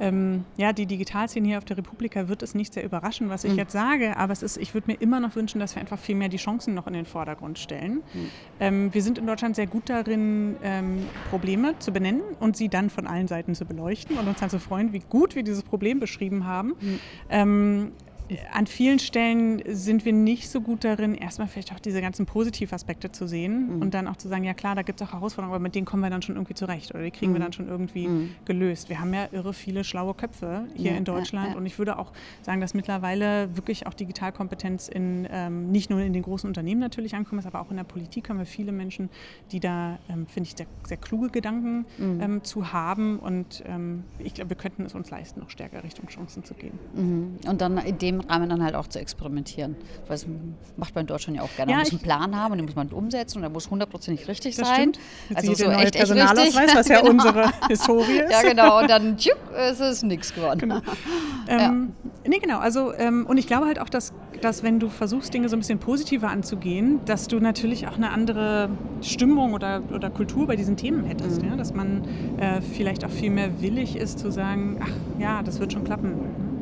Ähm, ja, die Digitalszene hier auf der Republika wird es nicht sehr überraschen, was ich mhm. jetzt sage, aber es ist, ich würde mir immer noch wünschen, dass wir einfach viel mehr die Chancen noch in den Vordergrund stellen. Mhm. Ähm, wir sind in Deutschland sehr gut darin, ähm, Probleme zu benennen und sie dann von allen Seiten zu beleuchten und uns dann zu freuen, wie gut wir dieses Problem beschrieben haben. Mhm an vielen Stellen sind wir nicht so gut darin, erstmal vielleicht auch diese ganzen Positivaspekte zu sehen mhm. und dann auch zu sagen, ja klar, da gibt es auch Herausforderungen, aber mit denen kommen wir dann schon irgendwie zurecht oder die kriegen mhm. wir dann schon irgendwie mhm. gelöst. Wir haben ja irre viele schlaue Köpfe hier ja, in Deutschland ja, ja. und ich würde auch sagen, dass mittlerweile wirklich auch Digitalkompetenz in, ähm, nicht nur in den großen Unternehmen natürlich ankommen ist, aber auch in der Politik haben wir viele Menschen, die da, ähm, finde ich, sehr, sehr, kluge Gedanken mhm. ähm, zu haben und ähm, ich glaube, wir könnten es uns leisten, noch stärker Richtung Chancen zu gehen. Mhm. Und dann in dem Rahmen dann halt auch zu experimentieren. Weil das macht man in Deutschland ja auch gerne. Ja, man muss einen Plan haben und den muss man umsetzen und der muss hundertprozentig richtig das sein. Stimmt. Jetzt also so echt, echt richtig. was ja genau. unsere Historie ist. Ja, genau. Und dann tschupp, ist es nichts geworden. Genau. Ähm, ja. Nee, genau. Also, ähm, und ich glaube halt auch, dass, dass wenn du versuchst, Dinge so ein bisschen positiver anzugehen, dass du natürlich auch eine andere Stimmung oder, oder Kultur bei diesen Themen hättest. Mhm. Ja? Dass man äh, vielleicht auch viel mehr willig ist zu sagen, ach ja, das wird schon klappen,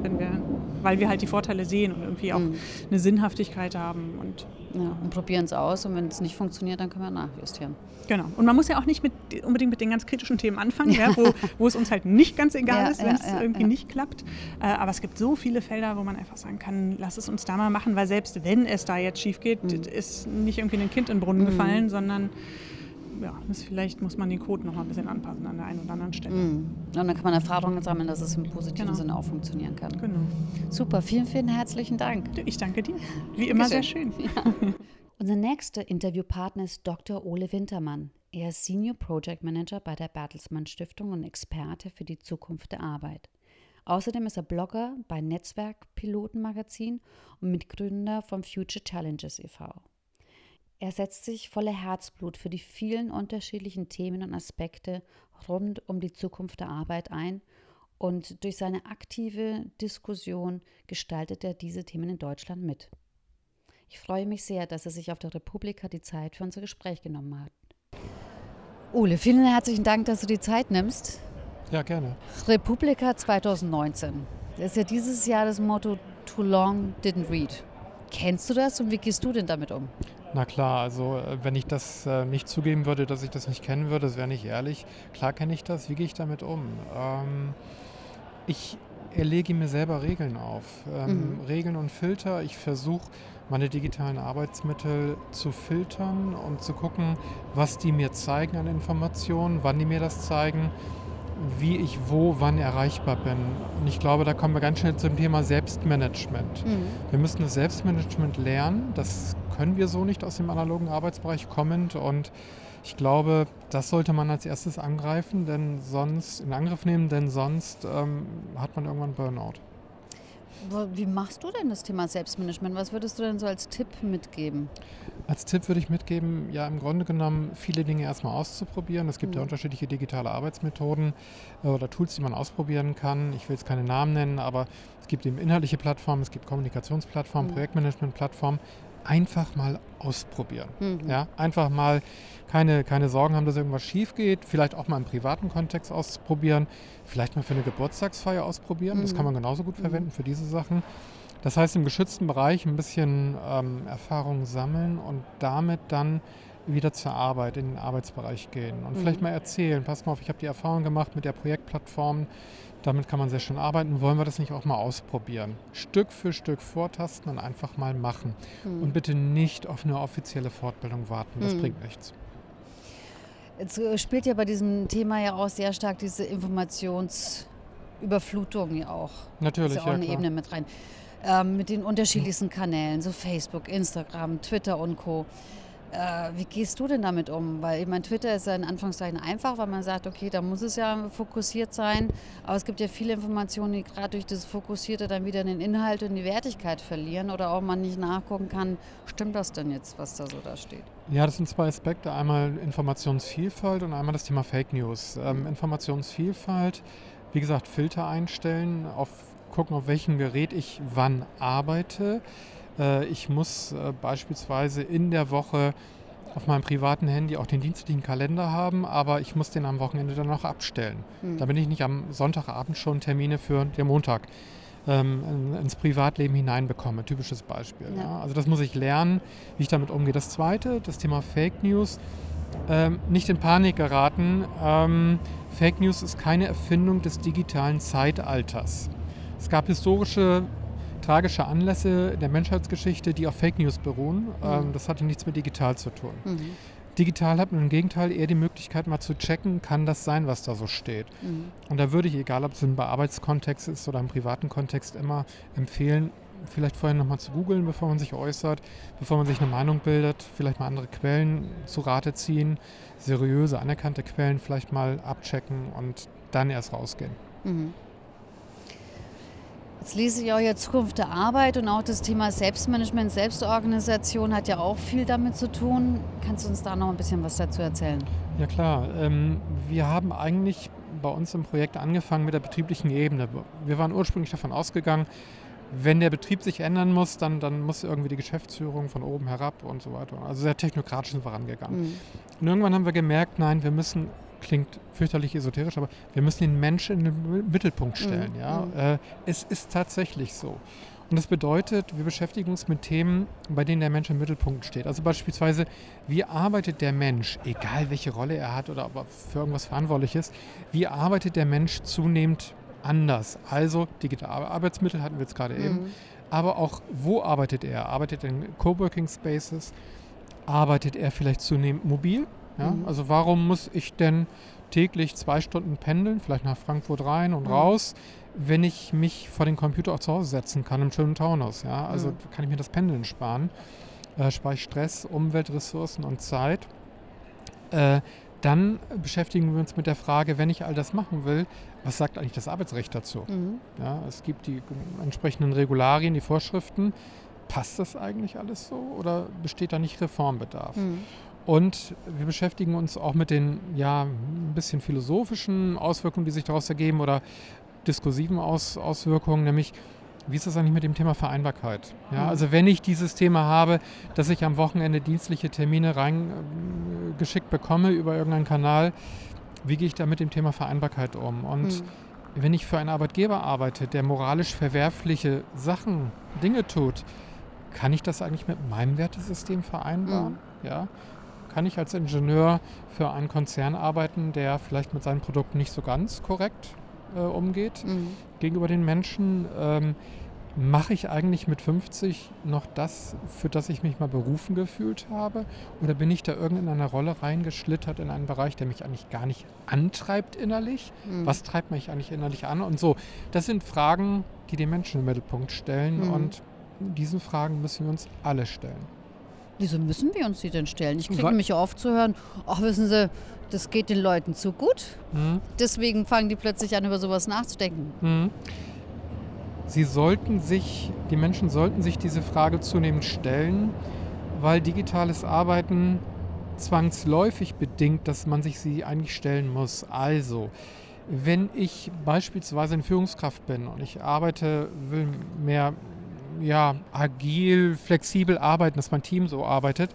wenn wir weil wir halt die Vorteile sehen und irgendwie auch mhm. eine Sinnhaftigkeit haben. Und, ja, und probieren es aus und wenn es nicht funktioniert, dann können wir nachjustieren. Genau. Und man muss ja auch nicht mit, unbedingt mit den ganz kritischen Themen anfangen, ja. wo, wo es uns halt nicht ganz egal ja, ist, wenn es irgendwie nicht klappt. Äh, aber es gibt so viele Felder, wo man einfach sagen kann, lass es uns da mal machen, weil selbst wenn es da jetzt schief geht, mhm. ist nicht irgendwie ein Kind in den Brunnen mhm. gefallen, sondern ja, das vielleicht muss man den Code noch mal ein bisschen anpassen an der einen oder anderen Stelle. Mm. Und dann kann man Erfahrungen sammeln, dass es im positiven Genau. Sinne auch funktionieren kann. Genau. Super, vielen, vielen herzlichen Dank. Ich danke dir. Wie immer sehr schön. Unser nächster Interviewpartner ist Dr. Ole Wintermann. Er ist Senior Project Manager bei der Bertelsmann Stiftung und Experte für die Zukunft der Arbeit. Außerdem ist er Blogger bei Netzwerk Pilotenmagazin und Mitgründer vom Future Challenges e.V. Er setzt sich voller Herzblut für die vielen unterschiedlichen Themen und Aspekte rund um die Zukunft der Arbeit ein und durch seine aktive Diskussion gestaltet er diese Themen in Deutschland mit. Ich freue mich sehr, dass er sich auf der Republika die Zeit für unser Gespräch genommen hat. Ole, vielen herzlichen Dank, dass du die Zeit nimmst. Ja, gerne. Republika 2019. Das ist ja dieses Jahr das Motto Too Long Didn't Read. Kennst du das und wie gehst du denn damit um? Na klar, also äh, wenn ich das äh, nicht zugeben würde, dass ich das nicht kennen würde, das wäre nicht ehrlich. Klar kenne ich das. Wie gehe ich damit um? Ähm, ich erlege mir selber Regeln auf. Ähm, Mhm. Regeln und Filter. Ich versuche, meine digitalen Arbeitsmittel zu filtern und zu gucken, was die mir zeigen an Informationen, wann die mir das zeigen, wie ich wo, wann erreichbar bin. Und ich glaube, da kommen wir ganz schnell zum Thema Selbstmanagement. Wir müssen das Selbstmanagement lernen. Das können wir so nicht aus dem analogen Arbeitsbereich kommend. Und ich glaube, das sollte man als erstes angreifen, denn sonst in Angriff nehmen, denn sonst ähm, hat man irgendwann Burnout. Wie machst du denn das Thema Selbstmanagement? Was würdest du denn so als Tipp mitgeben? Als Tipp würde ich mitgeben, ja im Grunde genommen viele Dinge erstmal auszuprobieren. Es gibt ja Mhm. unterschiedliche digitale Arbeitsmethoden äh, oder Tools, die man ausprobieren kann. Ich will jetzt keine Namen nennen, aber es gibt eben inhaltliche Plattformen, es gibt Kommunikationsplattformen, Mhm. Projektmanagementplattformen. Einfach mal ausprobieren. Mhm. Ja, einfach mal keine, keine Sorgen haben, dass irgendwas schief geht. Vielleicht auch mal im privaten Kontext ausprobieren. Vielleicht mal für eine Geburtstagsfeier ausprobieren. Das Mhm. kann man genauso gut Mhm. verwenden für diese Sachen. Das heißt, im geschützten Bereich ein bisschen ähm, Erfahrung sammeln und damit dann wieder zur Arbeit, in den Arbeitsbereich gehen. Und vielleicht Mhm. mal erzählen, pass mal auf, ich habe die Erfahrung gemacht mit der Projektplattform, damit kann man sehr schön arbeiten. Wollen wir das nicht auch mal ausprobieren? Stück für Stück vortasten und einfach mal machen. Mhm. Und bitte nicht auf eine offizielle Fortbildung warten. Das Mhm. bringt nichts. Jetzt äh, spielt ja bei diesem Thema ja auch sehr stark diese Informationsüberflutung ja auch. Natürlich, ist ja auch ja, eine klar. Ebene mit rein. Ähm, mit den unterschiedlichsten Kanälen, so Facebook, Instagram, Twitter und Co. Äh, wie gehst du denn damit um? Weil ich meine, Twitter ist ja in Anführungszeichen einfach, weil man sagt, okay, da muss es ja fokussiert sein. Aber es gibt ja viele Informationen, die gerade durch das Fokussierte dann wieder den Inhalt und die Wertigkeit verlieren oder auch man nicht nachgucken kann, stimmt das denn jetzt, was da so da steht? Ja, das sind zwei Aspekte. Einmal Informationsvielfalt und einmal das Thema Fake News. Ähm, Informationsvielfalt, wie gesagt, Filter einstellen, auf, gucken, auf welchem Gerät ich wann arbeite. Äh, ich muss äh, beispielsweise in der Woche auf meinem privaten Handy auch den dienstlichen Kalender haben, aber ich muss den am Wochenende dann noch abstellen. Hm. Damit ich nicht am Sonntagabend schon Termine für den Montag ähm, in- ins Privatleben hineinbekomme. Typisches Beispiel. Ja. Ja. Also das muss ich lernen, wie ich damit umgehe. Das Zweite, das Thema Fake News. Ähm, nicht in Panik geraten. Ähm, Fake News ist keine Erfindung des digitalen Zeitalters. Es gab historische, tragische Anlässe der Menschheitsgeschichte, die auf Fake News beruhen. Ähm, das hatte nichts mit digital zu tun. Mhm. Digital hat man im Gegenteil eher die Möglichkeit, mal zu checken, kann das sein, was da so steht. Mhm. Und da würde ich, egal ob es im Bearbeitskontext ist oder im privaten Kontext, immer empfehlen, vielleicht vorher nochmal zu googeln, bevor man sich äußert, bevor man sich eine Meinung bildet, vielleicht mal andere Quellen zu Rate ziehen, seriöse, anerkannte Quellen vielleicht mal abchecken und dann erst rausgehen. Mhm. Jetzt lese ich auch ja Zukunft der Arbeit und auch das Thema Selbstmanagement, Selbstorganisation hat ja auch viel damit zu tun. Kannst du uns da noch ein bisschen was dazu erzählen? Ja klar, ähm, wir haben eigentlich bei uns im Projekt angefangen mit der betrieblichen Ebene. Wir waren ursprünglich davon ausgegangen, wenn der Betrieb sich ändern muss, dann, dann muss irgendwie die Geschäftsführung von oben herab und so weiter. Also sehr technokratisch sind wir rangegangen. Mhm. Und irgendwann haben wir gemerkt, nein, wir müssen, klingt fürchterlich esoterisch, aber wir müssen den Menschen in den Mittelpunkt stellen. Mhm, Ja? mhm. Äh, es ist tatsächlich so. Und das bedeutet, wir beschäftigen uns mit Themen, bei denen der Mensch im Mittelpunkt steht. Also beispielsweise, wie arbeitet der Mensch, egal welche Rolle er hat oder ob er für irgendwas verantwortlich ist, wie arbeitet der Mensch zunehmend anders? Also digitale Arbeitsmittel hatten wir jetzt gerade eben, Mhm. aber auch, wo arbeitet er? Arbeitet er in Coworking Spaces? Arbeitet er vielleicht zunehmend mobil? Ja? Mhm. Also warum muss ich denn täglich zwei Stunden pendeln, vielleicht nach Frankfurt rein und Mhm. raus, wenn ich mich vor den Computer auch zu Hause setzen kann im schönen Taunus? Ja? Also Mhm. kann ich mir das Pendeln sparen, äh, spare ich Stress, Umweltressourcen und Zeit. Äh, dann beschäftigen wir uns mit der Frage, wenn ich all das machen will, was sagt eigentlich das Arbeitsrecht dazu? Mhm. Ja, es gibt die entsprechenden Regularien, die Vorschriften. Passt das eigentlich alles so oder besteht da nicht Reformbedarf? Mhm. Und wir beschäftigen uns auch mit den ja, ein bisschen philosophischen Auswirkungen, die sich daraus ergeben oder diskursiven Aus Auswirkungen, nämlich wie ist das eigentlich mit dem Thema Vereinbarkeit? Ja, Mhm. Also wenn ich dieses Thema habe, dass ich am Wochenende dienstliche Termine reingeschickt bekomme über irgendeinen Kanal, wie gehe ich da mit dem Thema Vereinbarkeit um? Und Mhm. wenn ich für einen Arbeitgeber arbeite, der moralisch verwerfliche Sachen, Dinge tut, kann ich das eigentlich mit meinem Wertesystem vereinbaren? Ja? Kann ich als Ingenieur für einen Konzern arbeiten, der vielleicht mit seinen Produkten nicht so ganz korrekt äh, umgeht Mhm. gegenüber den Menschen? Ähm, Mache ich eigentlich mit 50 noch das, für das ich mich mal berufen gefühlt habe? Oder bin ich da irgendeiner Rolle reingeschlittert in einen Bereich, der mich eigentlich gar nicht antreibt innerlich? Mhm. Was treibt mich eigentlich innerlich an? Und so, das sind Fragen, die den Menschen im Mittelpunkt stellen. Mhm. Und diesen Fragen müssen wir uns alle stellen. Wieso müssen wir uns die denn stellen? Ich kriege Wa- nämlich oft zu hören, ach wissen Sie, das geht den Leuten zu gut. Mhm. Deswegen fangen die plötzlich an, über sowas nachzudenken. Mhm. Sie sollten sich, die Menschen sollten sich diese Frage zunehmend stellen, weil digitales Arbeiten zwangsläufig bedingt, dass man sich sie eigentlich stellen muss. Also, wenn ich beispielsweise eine Führungskraft bin und ich arbeite, will mehr ja, agil, flexibel arbeiten, dass mein Team so arbeitet,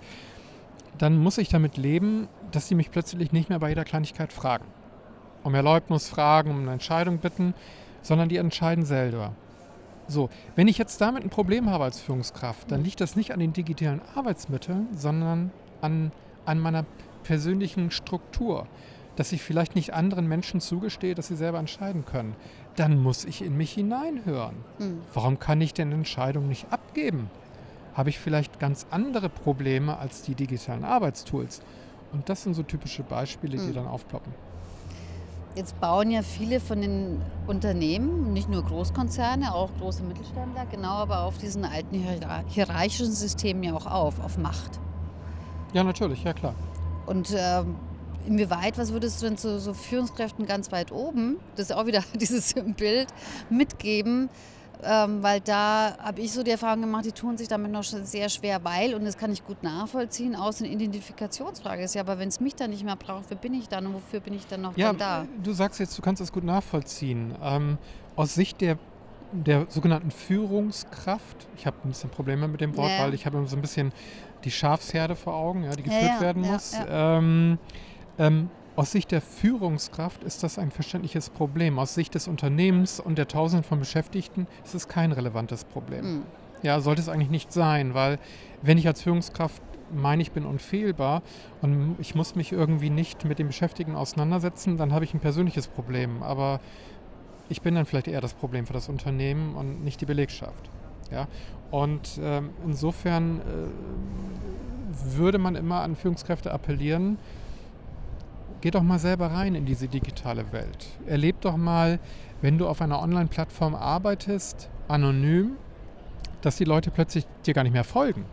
dann muss ich damit leben, dass sie mich plötzlich nicht mehr bei jeder Kleinigkeit fragen. Um Erlaubnis fragen, um eine Entscheidung bitten, sondern die entscheiden selber. So, wenn ich jetzt damit ein Problem habe als Führungskraft, dann liegt das nicht an den digitalen Arbeitsmitteln, sondern an, an meiner persönlichen Struktur. Dass ich vielleicht nicht anderen Menschen zugestehe, dass sie selber entscheiden können. Dann muss ich in mich hineinhören. Mhm. Warum kann ich denn Entscheidungen nicht abgeben? Habe ich vielleicht ganz andere Probleme als die digitalen Arbeitstools? Und das sind so typische Beispiele, die Mhm. dann aufploppen. Jetzt bauen ja viele von den Unternehmen, nicht nur Großkonzerne, auch große Mittelständler, genau, aber auf diesen alten hierar- hierarchischen Systemen ja auch auf, auf Macht. Ja, natürlich, ja klar. Und ähm, inwieweit, was würdest du denn zu so Führungskräften ganz weit oben, das ist auch wieder dieses Bild, mitgeben? Ähm, weil da habe ich so die Erfahrung gemacht, die tun sich damit noch sehr schwer, weil, und das kann ich gut nachvollziehen, aus eine Identifikationsfrage ist ja, aber wenn es mich dann nicht mehr braucht, wer bin ich dann und wofür bin ich dann noch Ja, dann da? du sagst jetzt, du kannst das gut nachvollziehen. Ähm, aus Sicht der, der sogenannten Führungskraft, ich habe ein bisschen Probleme mit dem Wort, Ja, weil ich habe immer so ein bisschen die Schafsherde vor Augen, ja, die geführt ja, werden muss. Ähm, ähm, aus Sicht der Führungskraft ist das ein verständliches Problem. Aus Sicht des Unternehmens und der Tausenden von Beschäftigten ist es kein relevantes Problem. Hm. Ja, sollte es eigentlich nicht sein, weil wenn ich als Führungskraft meine, ich bin unfehlbar und ich muss mich irgendwie nicht mit den Beschäftigten auseinandersetzen, dann habe ich ein persönliches Problem. Aber ich bin dann vielleicht eher das Problem für das Unternehmen und nicht die Belegschaft. Ja? Und ähm, insofern äh, würde man immer an Führungskräfte appellieren, geht doch mal selber rein in diese digitale Welt. Erleb doch mal, wenn du auf einer Online-Plattform arbeitest, anonym, dass die Leute plötzlich dir gar nicht mehr folgen.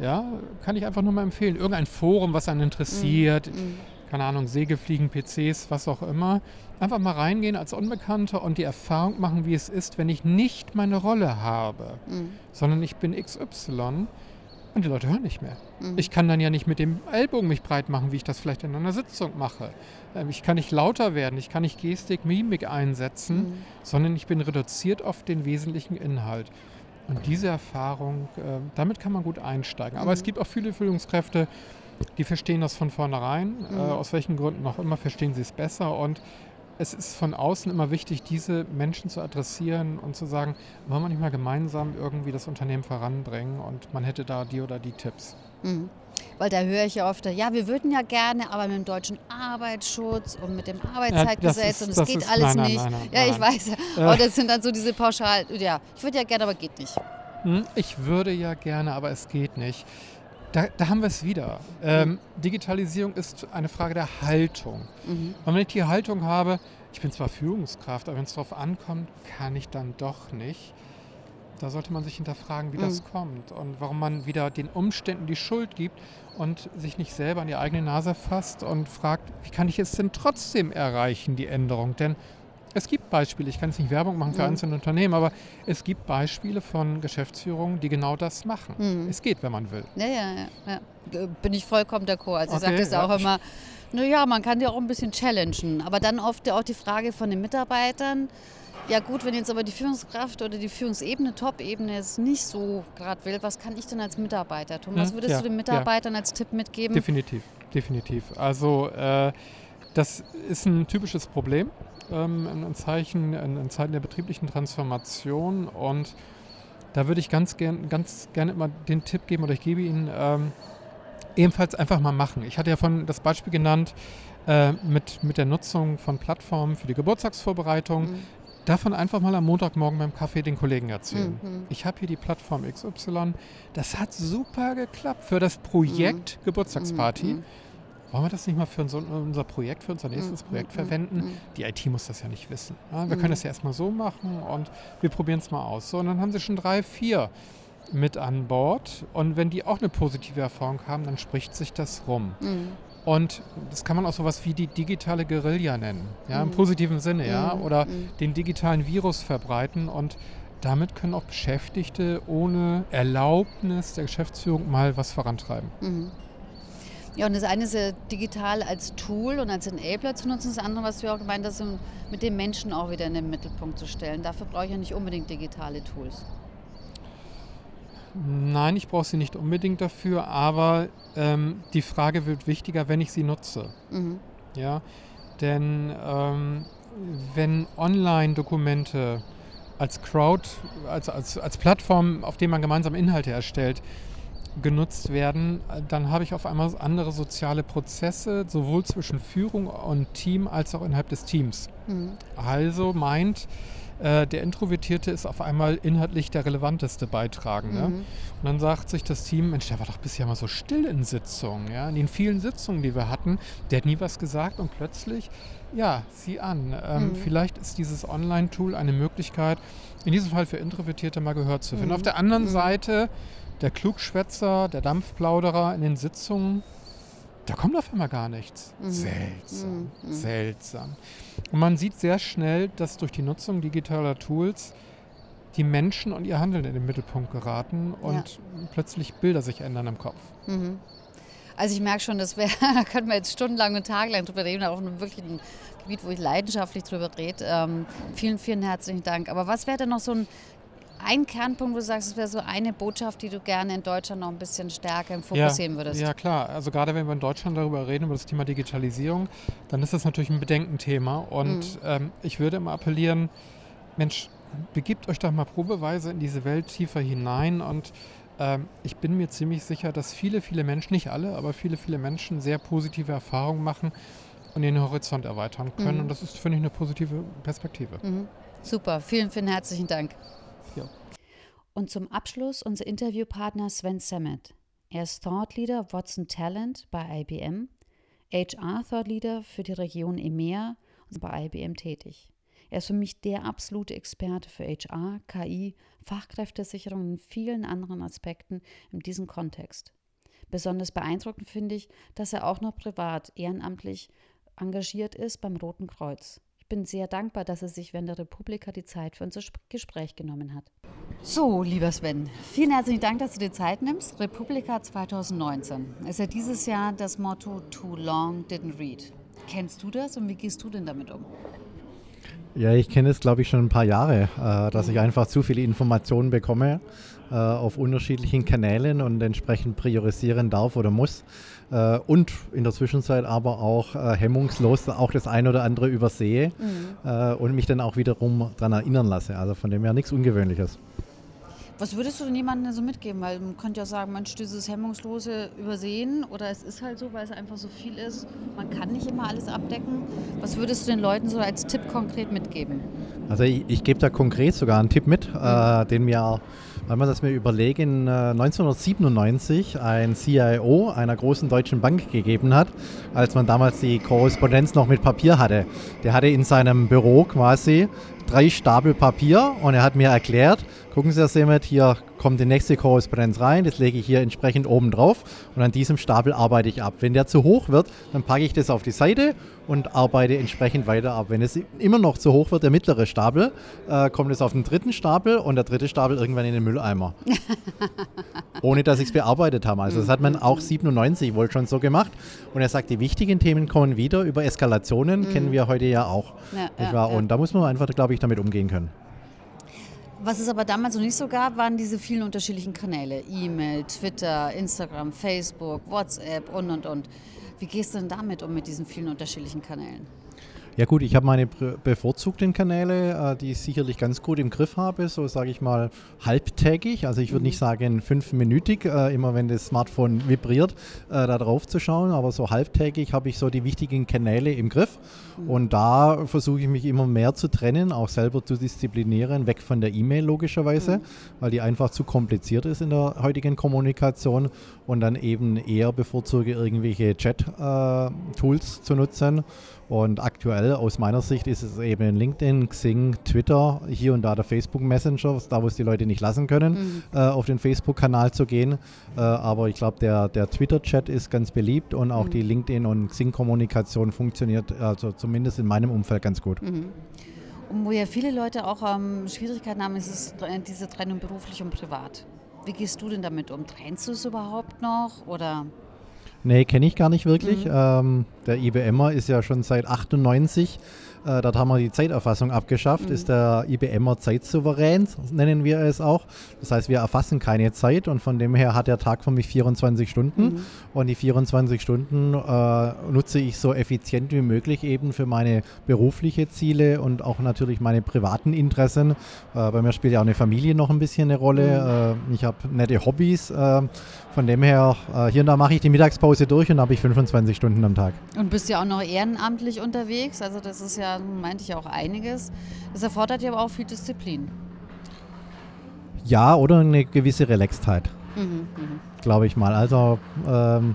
Ja, kann ich einfach nur mal empfehlen. Irgendein Forum, was einen interessiert, Hm. keine Ahnung, Segelfliegen, PCs, was auch immer. Einfach mal reingehen als Unbekannter und die Erfahrung machen, wie es ist, wenn ich nicht meine Rolle habe, Hm. sondern ich bin XY und die Leute hören nicht mehr. Hm. Ich kann dann ja nicht mit dem Ellbogen mich breit machen, wie ich das vielleicht in einer Sitzung mache. Ähm, Ich kann nicht lauter werden, ich kann nicht Gestik, Mimik einsetzen, Hm. sondern ich bin reduziert auf den wesentlichen Inhalt. Und diese Erfahrung, äh, damit kann man gut einsteigen. Aber Mhm. es gibt auch viele Führungskräfte, die verstehen das von vornherein. Äh, Mhm. aus welchen Gründen auch immer verstehen sie es besser. Und es ist von außen immer wichtig, diese Menschen zu adressieren und zu sagen, wollen wir nicht mal gemeinsam irgendwie das Unternehmen voranbringen und man hätte da die oder die Tipps. Mhm. Weil da höre ich ja oft, ja, wir würden ja gerne, aber mit dem deutschen Arbeitsschutz und mit dem Arbeitszeitgesetz ist- und es geht ist- alles nein, nicht. nein, nein, ja, ich weiß. Äh. Aber das sind dann so diese pauschal, ja, ich würde ja gerne, aber geht nicht. Hm, Ich würde ja gerne, aber es geht nicht. Da, da haben wir es wieder. Ähm, Digitalisierung ist eine Frage der Haltung. Mhm. Und wenn ich die Haltung habe, ich bin zwar Führungskraft, aber wenn es darauf ankommt, kann ich dann doch nicht. Da sollte man sich hinterfragen, wie Mhm. das kommt und warum man wieder den Umständen die Schuld gibt und sich nicht selber an die eigene Nase fasst und fragt, wie kann ich es denn trotzdem erreichen, die Änderung? Denn es gibt Beispiele, ich kann jetzt nicht Werbung machen für Mhm. einzelne Unternehmen, aber es gibt Beispiele von Geschäftsführungen, die genau das machen. Mhm. Es geht, wenn man will. Ja, ja, ja, ja. Bin ich vollkommen d'accord. Also ich Okay, sage das ja. auch immer, naja, man kann die auch ein bisschen challengen. Aber dann oft auch die Frage von den Mitarbeitern, ja gut, wenn jetzt aber die Führungskraft oder die Führungsebene, Top-Ebene es nicht so gerade will, was kann ich denn als Mitarbeiter tun? Was Hm, würdest ja, du den. Mitarbeitern als Tipp mitgeben? Definitiv, definitiv. Also äh, das ist ein typisches Problem ähm, in, Zeichen, in, in Zeiten der betrieblichen Transformation und da würde ich ganz gerne ganz gerne immer den Tipp geben oder ich gebe ihn ähm, ebenfalls einfach mal machen. Ich hatte ja von das Beispiel genannt äh, mit, mit der Nutzung von Plattformen für die Geburtstagsvorbereitung. Mhm. Davon einfach mal am Montagmorgen beim Kaffee den Kollegen erzählen. Mhm. Ich habe hier die Plattform XY. Das hat super geklappt für das Projekt Geburtstagsparty. Wollen wir das nicht mal für unser, unser Projekt, für unser nächstes Mhm, Projekt mhm, verwenden? mhm. Die IT muss das ja nicht wissen. Ja, wir können das ja erstmal so machen und wir probieren es mal aus. So, und dann haben sie schon drei, vier mit an Bord. Und wenn die auch eine positive Erfahrung haben, dann spricht sich das rum. Und das kann man auch sowas wie die digitale Guerilla nennen, ja, im positiven Sinne, ja, oder den digitalen Virus verbreiten und damit können auch Beschäftigte ohne Erlaubnis der Geschäftsführung mal was vorantreiben. Mhm. Ja, und das eine ist ja digital als Tool und als Enabler zu nutzen. Das andere, was du auch gemeint um mit den Menschen auch wieder in den Mittelpunkt zu stellen. Dafür brauche ich ja nicht unbedingt digitale Tools. Nein, ich brauche sie nicht unbedingt dafür, aber ähm, die Frage wird wichtiger, wenn ich sie nutze. Mhm. Ja? Denn ähm, wenn Online-Dokumente als Crowd, als, als, als Plattform, auf der man gemeinsam Inhalte erstellt, genutzt werden, dann habe ich auf einmal andere soziale Prozesse, sowohl zwischen Führung und Team als auch innerhalb des Teams. Mhm. Also meint, äh, der Introvertierte ist auf einmal inhaltlich der relevanteste Beitragende. Mhm. Und dann sagt sich das Team, Mensch, der war doch bisher mal so still in Sitzungen. Ja? In den vielen Sitzungen, die wir hatten, der hat nie was gesagt und plötzlich, ja, sieh an, ähm, Mhm. vielleicht ist dieses Online-Tool eine Möglichkeit, in diesem Fall für Introvertierte mal gehört zu finden. Mhm. Auf der anderen Mhm. Seite, der Klugschwätzer, der Dampfplauderer in den Sitzungen, da kommt auf einmal gar nichts. Mhm. Seltsam, Mhm. Mhm. seltsam. Und man sieht sehr schnell, dass durch die Nutzung digitaler Tools die Menschen und ihr Handeln in den Mittelpunkt geraten und plötzlich Bilder sich ändern im Kopf. Mhm. Also ich merke schon, das wäre, da könnten wir jetzt stundenlang und tagelang drüber reden, auch in einem wirklichen Gebiet, wo ich leidenschaftlich drüber rede. Ähm, vielen, vielen herzlichen Dank. Aber was wäre denn noch so ein, ein Kernpunkt, wo du sagst, es wäre so eine Botschaft, die du gerne in Deutschland noch ein bisschen stärker im Fokus sehen würdest? Ja, klar. Also gerade wenn wir in Deutschland darüber reden, über das Thema Digitalisierung, dann ist das natürlich ein Bedenkenthema. Und Mhm. ähm, ich würde immer appellieren, Mensch, begibt euch doch mal probeweise in diese Welt tiefer hinein. Und ähm, ich bin mir ziemlich sicher, dass viele, viele Menschen, nicht alle, aber viele, viele Menschen sehr positive Erfahrungen machen und ihren Horizont erweitern können. Mhm. Und das ist, finde ich, eine positive Perspektive. Mhm. Super, vielen, vielen herzlichen Dank. Und zum Abschluss unser Interviewpartner Sven Sammet. Er ist Thought Leader Watson Talent bei IBM, HR Thought Leader für die Region EMEA und bei IBM tätig. Er ist für mich der absolute Experte für HR, KI, Fachkräftesicherung und vielen anderen Aspekten in diesem Kontext. Besonders beeindruckend finde ich, dass er auch noch privat ehrenamtlich engagiert ist beim Roten Kreuz. Ich bin sehr dankbar, dass er sich während der Republika die Zeit für unser Sp- Gespräch genommen hat. So, lieber Sven, vielen herzlichen Dank, dass du dir Zeit nimmst. Republika 2019 ist ja dieses Jahr das Motto Too Long Didn't Read. Kennst du das und wie gehst du denn damit um? Ja, ich kenne es, glaube ich, schon ein paar Jahre, äh, dass ich einfach zu viele Informationen bekomme äh, auf unterschiedlichen Kanälen und entsprechend priorisieren darf oder muss. Äh, und in der Zwischenzeit aber auch äh, hemmungslos auch das ein oder andere übersehe äh, und mich dann auch wiederum daran erinnern lasse. Also von dem her nichts Ungewöhnliches. Was würdest du denn jemandem so mitgeben? Weil man könnte ja sagen, Mensch, dieses Hemmungslose übersehen oder es ist halt so, weil es einfach so viel ist. Man kann nicht immer alles abdecken. Was würdest du den Leuten so als Tipp konkret mitgeben? Also ich, ich gebe da konkret sogar einen Tipp mit, mhm. äh, den mir, wenn man das mir überlegen, äh, 1997 ein CIO einer großen deutschen Bank gegeben hat, als man damals die Korrespondenz noch mit Papier hatte. Der hatte in seinem Büro quasi drei Stapel Papier und er hat mir erklärt, gucken Sie, Herr Semet, hier kommt die nächste Korrespondenz rein, das lege ich hier entsprechend oben drauf und an diesem Stapel arbeite ich ab. Wenn der zu hoch wird, dann packe ich das auf die Seite und arbeite entsprechend weiter ab. Wenn es immer noch zu hoch wird, der mittlere Stapel, äh, kommt es auf den dritten Stapel und der dritte Stapel irgendwann in den Mülleimer. Ohne dass ich es bearbeitet habe. Also das hat man auch 97 wohl schon so gemacht. Und er sagt, die wichtigen Themen kommen wieder. Über Eskalationen mhm. kennen wir heute ja auch. Ja, ja, und da muss man einfach, glaube ich, damit umgehen können. Was es aber damals noch nicht so gab, waren diese vielen unterschiedlichen Kanäle. E-Mail, Twitter, Instagram, Facebook, WhatsApp und, und, und. Wie gehst du denn damit um mit diesen vielen unterschiedlichen Kanälen? Ja gut, ich habe meine bevorzugten Kanäle, äh, die ich sicherlich ganz gut im Griff habe, so sage ich mal halbtägig. Also ich würde mhm. nicht sagen fünfminütig, äh, immer wenn das Smartphone vibriert, äh, da drauf zu schauen, aber so halbtägig habe ich so die wichtigen Kanäle im Griff. Mhm. Und da versuche ich mich immer mehr zu trennen, auch selber zu disziplinieren, weg von der E-Mail logischerweise, mhm. weil die einfach zu kompliziert ist in der heutigen Kommunikation und dann eben eher bevorzuge irgendwelche Chat-Tools zu nutzen und aktuell aus meiner Sicht ist es eben LinkedIn, Xing, Twitter, hier und da der Facebook Messenger, da wo es die Leute nicht lassen können, mhm. äh, auf den Facebook-Kanal zu gehen. Äh, aber ich glaube, der, der Twitter-Chat ist ganz beliebt und auch mhm. die LinkedIn- und Xing-Kommunikation funktioniert, also zumindest in meinem Umfeld ganz gut. Mhm. Und wo ja viele Leute auch ähm, Schwierigkeiten haben, ist es diese Trennung beruflich und privat. Wie gehst du denn damit um? Trennst du es überhaupt noch oder Nee, kenne ich gar nicht wirklich. Mhm. Ähm, der IBMer ist ja schon seit 98 äh, dort haben wir die Zeiterfassung abgeschafft, mhm. ist der IBMer zeitsouverän, nennen wir es auch. Das heißt, wir erfassen keine Zeit und von dem her hat der Tag für mich 24 Stunden mhm. und die 24 Stunden äh, nutze ich so effizient wie möglich eben für meine berufliche Ziele und auch natürlich meine privaten Interessen. Äh, bei mir spielt ja auch eine Familie noch ein bisschen eine Rolle. Mhm. Äh, ich habe nette Hobbys. Von dem her, äh, hier und da mache ich die Mittagspause durch und habe ich 25 Stunden am Tag. Und bist ja auch noch ehrenamtlich unterwegs, also das ist ja meinte ich ja auch einiges. Das erfordert ja aber auch viel Disziplin. Ja, oder eine gewisse Relaxtheit. Mhm, mhm. Glaube ich mal. Also ähm,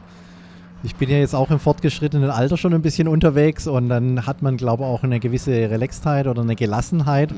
ich bin ja jetzt auch im fortgeschrittenen Alter schon ein bisschen unterwegs und dann hat man, glaube ich, auch eine gewisse Relaxtheit oder eine Gelassenheit. Mhm.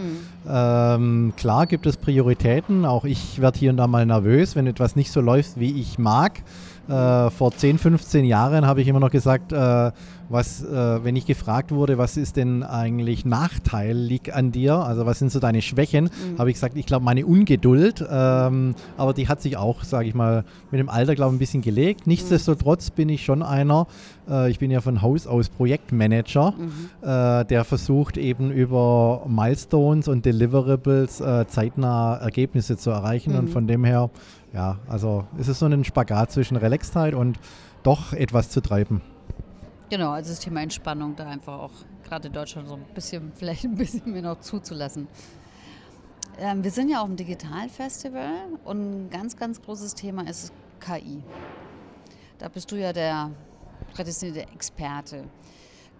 Ähm, klar gibt es Prioritäten. Auch ich werde hier und da mal nervös, wenn etwas nicht so läuft, wie ich mag. Äh, vor 10, 15 Jahren habe ich immer noch gesagt, äh, was, äh, wenn ich gefragt wurde, was ist denn eigentlich nachteilig an dir, also was sind so deine Schwächen, mhm. habe ich gesagt, ich glaube meine Ungeduld, ähm, aber die hat sich auch, sage ich mal, mit dem Alter, glaube ich, ein bisschen gelegt. Nichtsdestotrotz bin ich schon einer, äh, ich bin ja von Haus aus Projektmanager, mhm. äh, der versucht eben über Milestones und Deliverables äh, zeitnah Ergebnisse zu erreichen mhm. und von dem her, ja, also es ist so ein Spagat zwischen Relaxtheit und doch etwas zu treiben. Genau, also das Thema Entspannung da einfach auch gerade in Deutschland so ein bisschen, vielleicht ein bisschen mehr noch zuzulassen. Ähm, wir sind ja auch im Digitalfestival und ein ganz, ganz großes Thema ist KI. Da bist du ja der prädestinierte Experte.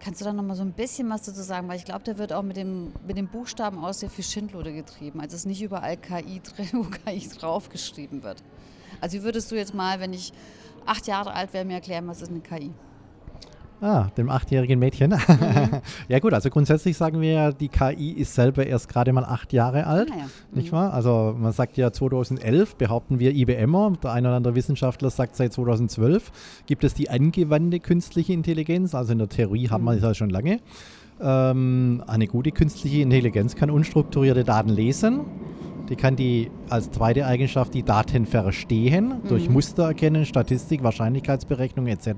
Kannst du da noch mal so ein bisschen was dazu sagen? Weil ich glaube, da wird auch mit dem, mit dem Buchstaben aus sehr viel Schindluder getrieben. Also es ist nicht überall KI drin, wo KI draufgeschrieben wird. Also wie würdest du jetzt mal, wenn ich acht Jahre alt wäre, mir erklären, was ist eine KI? Ah, dem achtjährigen Mädchen. Mhm. ja gut, also grundsätzlich sagen wir ja, die KI ist selber erst gerade mal acht Jahre alt, ah, ja. nicht mhm. wahr? Also man sagt ja 2011, behaupten wir IBMer, der ein oder andere Wissenschaftler sagt seit 2012, gibt es die angewandte künstliche Intelligenz, also in der Theorie haben wir mhm. das ja schon lange. Ähm, eine gute künstliche Intelligenz kann unstrukturierte Daten lesen, die kann die als zweite Eigenschaft die Daten verstehen, mhm. durch Muster erkennen, Statistik, Wahrscheinlichkeitsberechnung etc.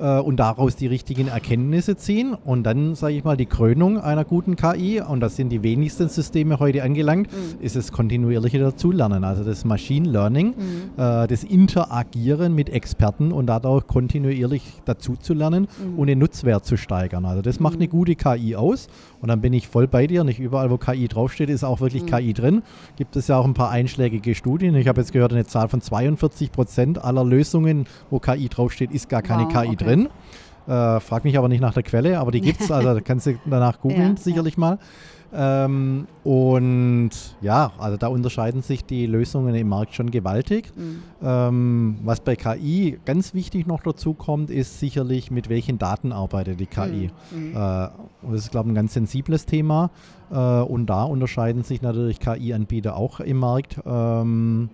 Äh, und daraus die richtigen Erkenntnisse ziehen. Und dann, sage ich mal, die Krönung einer guten KI, und das sind die wenigsten Systeme heute angelangt, mhm. ist das kontinuierliche Dazulernen, also das Machine Learning, mhm. äh, das Interagieren mit Experten und dadurch kontinuierlich dazuzulernen mhm. und den Nutzwert zu steigern. Also das macht eine mhm. gute KI aus. Und dann bin ich voll bei dir. Nicht überall, wo KI draufsteht, ist auch wirklich mhm. KI drin. Gibt es ja auch ein paar einschlägige Studien. Ich habe jetzt gehört, eine Zahl von 42 Prozent aller Lösungen, wo KI draufsteht, ist gar keine wow, KI okay. drin. Äh, frag mich aber nicht nach der Quelle, aber die gibt es. Also kannst du danach googeln, ja, sicherlich ja. mal. Ähm, und ja, also da unterscheiden sich die Lösungen im Markt schon gewaltig. Mhm. Ähm, was bei KI ganz wichtig noch dazu kommt, ist sicherlich, mit welchen Daten arbeitet die KI. Mhm. Äh, das ist, glaube ich, ein ganz sensibles Thema. Äh, und da unterscheiden sich natürlich KI-Anbieter auch im Markt. Ähm,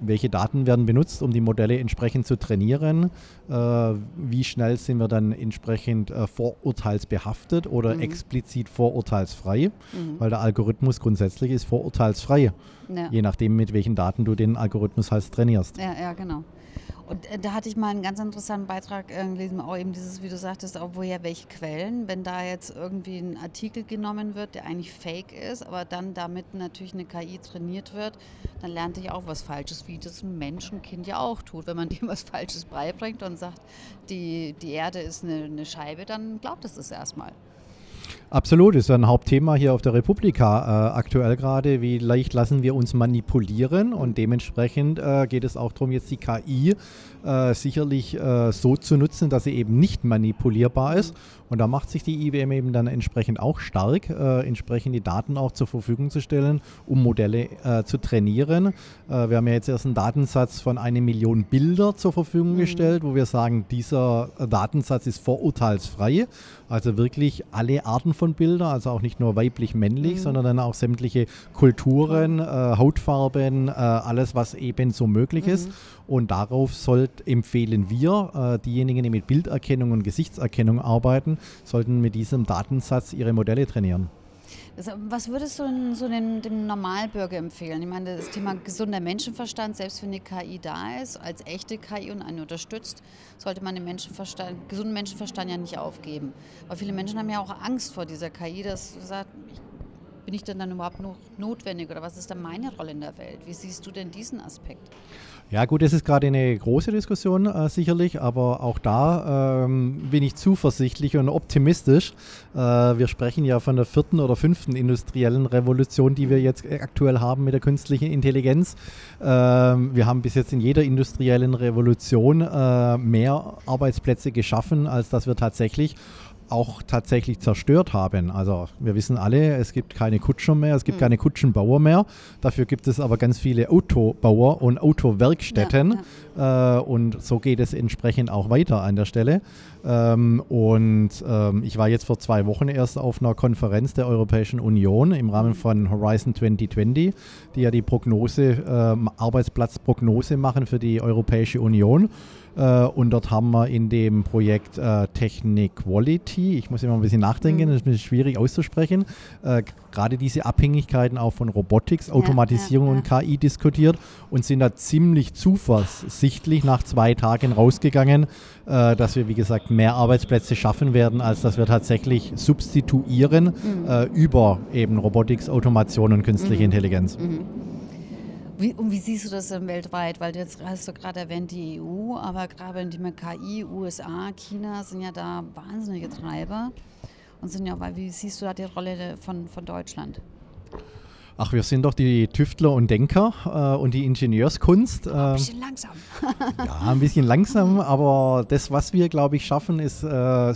welche Daten werden benutzt, um die Modelle entsprechend zu trainieren, äh, wie schnell sind wir dann entsprechend äh, vorurteilsbehaftet oder mhm. explizit vorurteilsfrei, mhm. weil der Algorithmus grundsätzlich ist vorurteilsfrei, ja. je nachdem, mit welchen Daten du den Algorithmus halt trainierst. Ja, ja, genau. Und äh, da hatte ich mal einen ganz interessanten Beitrag äh, gelesen, auch eben dieses, wie du sagtest, auch woher welche Quellen, wenn da jetzt irgendwie ein Artikel genommen wird, der eigentlich fake ist, aber dann damit natürlich eine KI trainiert wird, dann lernt ich auch was Falsches, wie das ein Menschenkind ja auch tut. Wenn man dem was Falsches beibringt und sagt, die, die Erde ist eine, eine Scheibe, dann glaubt es das erstmal. Absolut, ist ein Hauptthema hier auf der Republika äh, aktuell gerade. Wie leicht lassen wir uns manipulieren und dementsprechend äh, geht es auch darum, jetzt die KI äh, sicherlich äh, so zu nutzen, dass sie eben nicht manipulierbar ist. Und da macht sich die IBM eben dann entsprechend auch stark, äh, entsprechend die Daten auch zur Verfügung zu stellen, um Modelle äh, zu trainieren. wir haben ja jetzt erst einen Datensatz von einer Million Bilder zur Verfügung mhm. gestellt, wo wir sagen, dieser Datensatz ist vorurteilsfrei. Also wirklich alle Arten von Bildern, also auch nicht nur weiblich-männlich, mhm. sondern dann auch sämtliche Kulturen, äh, Hautfarben, äh, alles, was eben so möglich mhm. ist. Und darauf sollt, empfehlen wir, äh, diejenigen, die mit Bilderkennung und Gesichtserkennung arbeiten, sollten mit diesem Datensatz ihre Modelle trainieren. Was würdest du so dem, dem, Normalbürger empfehlen? Ich meine, das Thema gesunder Menschenverstand, selbst wenn eine KI da ist, als echte KI und einen unterstützt, sollte man den Menschenverstand, gesunden Menschenverstand ja nicht aufgeben. Aber viele Menschen haben ja auch Angst vor dieser KI, dass sagt, ich bin ich denn dann überhaupt noch notwendig oder was ist dann meine Rolle in der Welt? Wie siehst du denn diesen Aspekt? Ja gut, das ist gerade eine große Diskussion äh, sicherlich, aber auch da ähm, bin ich zuversichtlich und optimistisch. Äh, wir sprechen ja von der vierten oder fünften industriellen Revolution, die wir jetzt aktuell haben mit der künstlichen Intelligenz. Ähm, wir haben bis jetzt in jeder industriellen Revolution äh, mehr Arbeitsplätze geschaffen, als dass wir tatsächlich auch tatsächlich zerstört haben. Also wir wissen alle, es gibt keine Kutscher mehr, es gibt mhm. keine Kutschenbauer mehr. Dafür gibt es aber ganz viele Autobauer und Autowerkstätten. Ja, ja. Äh, und so geht es entsprechend auch weiter an der Stelle. Ähm, und ähm, ich war jetzt vor zwei Wochen erst auf einer Konferenz der Europäischen Union im Rahmen von Horizon 2020, die ja die Prognose, äh, Arbeitsplatzprognose machen für die Europäische Union. Äh, und dort haben wir in dem Projekt äh, Technik Quality, ich muss immer ein bisschen nachdenken, mhm. das ist ein bisschen schwierig auszusprechen, äh, gerade diese Abhängigkeiten auch von Robotics, Automatisierung ja, ja, ja. und KI diskutiert und sind da ziemlich zuversichtlich nach zwei Tagen rausgegangen, äh, dass wir, wie gesagt, mehr Arbeitsplätze schaffen werden, als dass wir tatsächlich substituieren mhm. äh, über eben Robotics, Automation und künstliche mhm. Intelligenz. Wie, und wie siehst du das denn weltweit? Weil jetzt hast du gerade erwähnt die EU, aber gerade in dem KI, USA, China sind ja da wahnsinnige Treiber. Und sind ja, wie siehst du da die Rolle von, von Deutschland? Ach, wir sind doch die Tüftler und Denker äh, und die Ingenieurskunst. Äh, ein bisschen langsam. ja, ein bisschen langsam, aber das, was wir, glaube ich, schaffen, ist äh,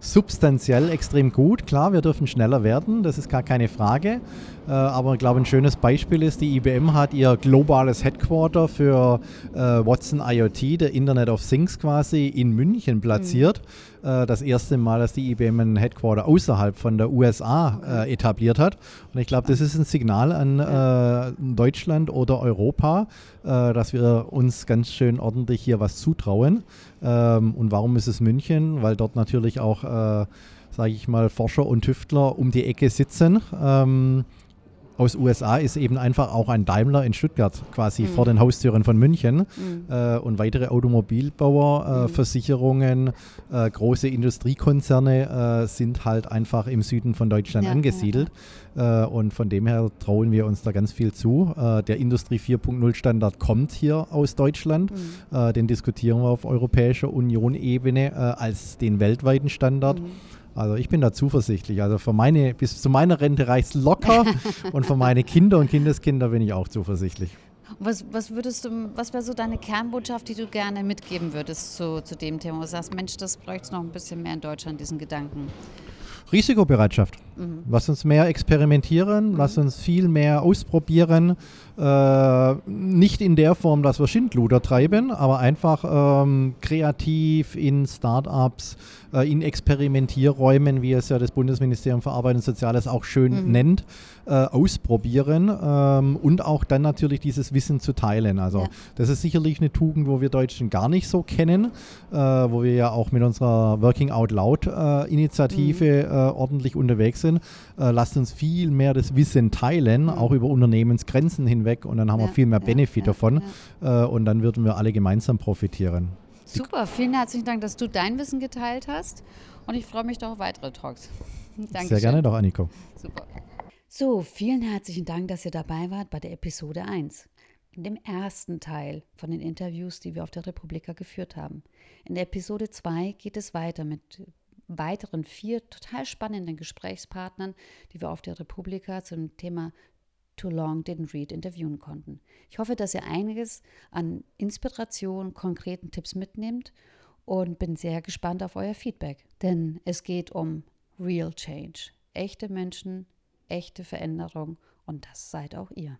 substanziell extrem gut. Klar, wir dürfen schneller werden, das ist gar keine Frage. Äh, aber ich glaube, ein schönes Beispiel ist, die IBM hat ihr globales Headquarter für äh, Watson IoT, der Internet of Things quasi, in München platziert. Mhm. Äh, das erste Mal, dass die IBM ein Headquarter außerhalb von der USA äh, etabliert hat. Und ich glaube, das ist ein Signal an äh, Deutschland oder Europa, äh, dass wir uns ganz schön ordentlich hier was zutrauen. Ähm, und warum ist es München? Weil dort natürlich auch, äh, sage ich mal, Forscher und Tüftler um die Ecke sitzen. Ähm, aus USA ist eben einfach auch ein Daimler in Stuttgart quasi mhm. vor den Haustüren von München mhm. äh, und weitere Automobilbauer, äh, mhm. Versicherungen, äh, große Industriekonzerne äh, sind halt einfach im Süden von Deutschland ja, angesiedelt. Ja. Äh, und von dem her trauen wir uns da ganz viel zu. Äh, der Industrie 4.0 Standard kommt hier aus Deutschland. Mhm. den diskutieren wir auf europäischer Union-Ebene als den weltweiten Standard. Also ich bin da zuversichtlich. Also für meine, bis zu meiner Rente reicht es locker und für meine Kinder und Kindeskinder bin ich auch zuversichtlich. Was, was würdest du, was wäre so deine Kernbotschaft, die du gerne mitgeben würdest zu, zu dem Thema? Wo du sagst, Mensch, das bräuchte es noch ein bisschen mehr in Deutschland, diesen Gedanken. Risikobereitschaft. Mhm. Lass uns mehr experimentieren, mhm. lass uns viel mehr ausprobieren. Äh, nicht in der Form, dass wir Schindluder treiben, aber einfach ähm, kreativ in Startups, äh, in Experimentierräumen, wie es ja das Bundesministerium für Arbeit und Soziales auch schön mhm. nennt, äh, ausprobieren ähm, und auch dann natürlich dieses Wissen zu teilen. Also ja. das ist sicherlich eine Tugend, wo wir Deutschen gar nicht so kennen, äh, wo wir ja auch mit unserer Working Out Loud äh, Initiative mhm. äh, ordentlich unterwegs sind. Lasst uns viel mehr das Wissen teilen, mhm. auch über Unternehmensgrenzen hinweg weg und dann haben ja, wir viel mehr Benefit ja, davon äh, und dann würden wir alle gemeinsam profitieren. Super, vielen herzlichen Dank, dass du dein Wissen geteilt hast und ich freue mich doch auf weitere Talks. Dankeschön. Sehr gerne doch, Anniko. Super. So, vielen herzlichen Dank, dass ihr dabei wart bei der Episode 1 in dem ersten Teil von den Interviews, die wir auf der Republika geführt haben. In der Episode 2 geht es weiter mit weiteren vier total spannenden Gesprächspartnern, die wir auf der Republika zum Thema Too Long Didn't Read interviewen konnten. Ich hoffe, dass ihr einiges an Inspiration, konkreten Tipps mitnehmt und bin sehr gespannt auf euer Feedback. Denn es geht um Real Change. Echte Menschen, echte Veränderung und das seid auch ihr.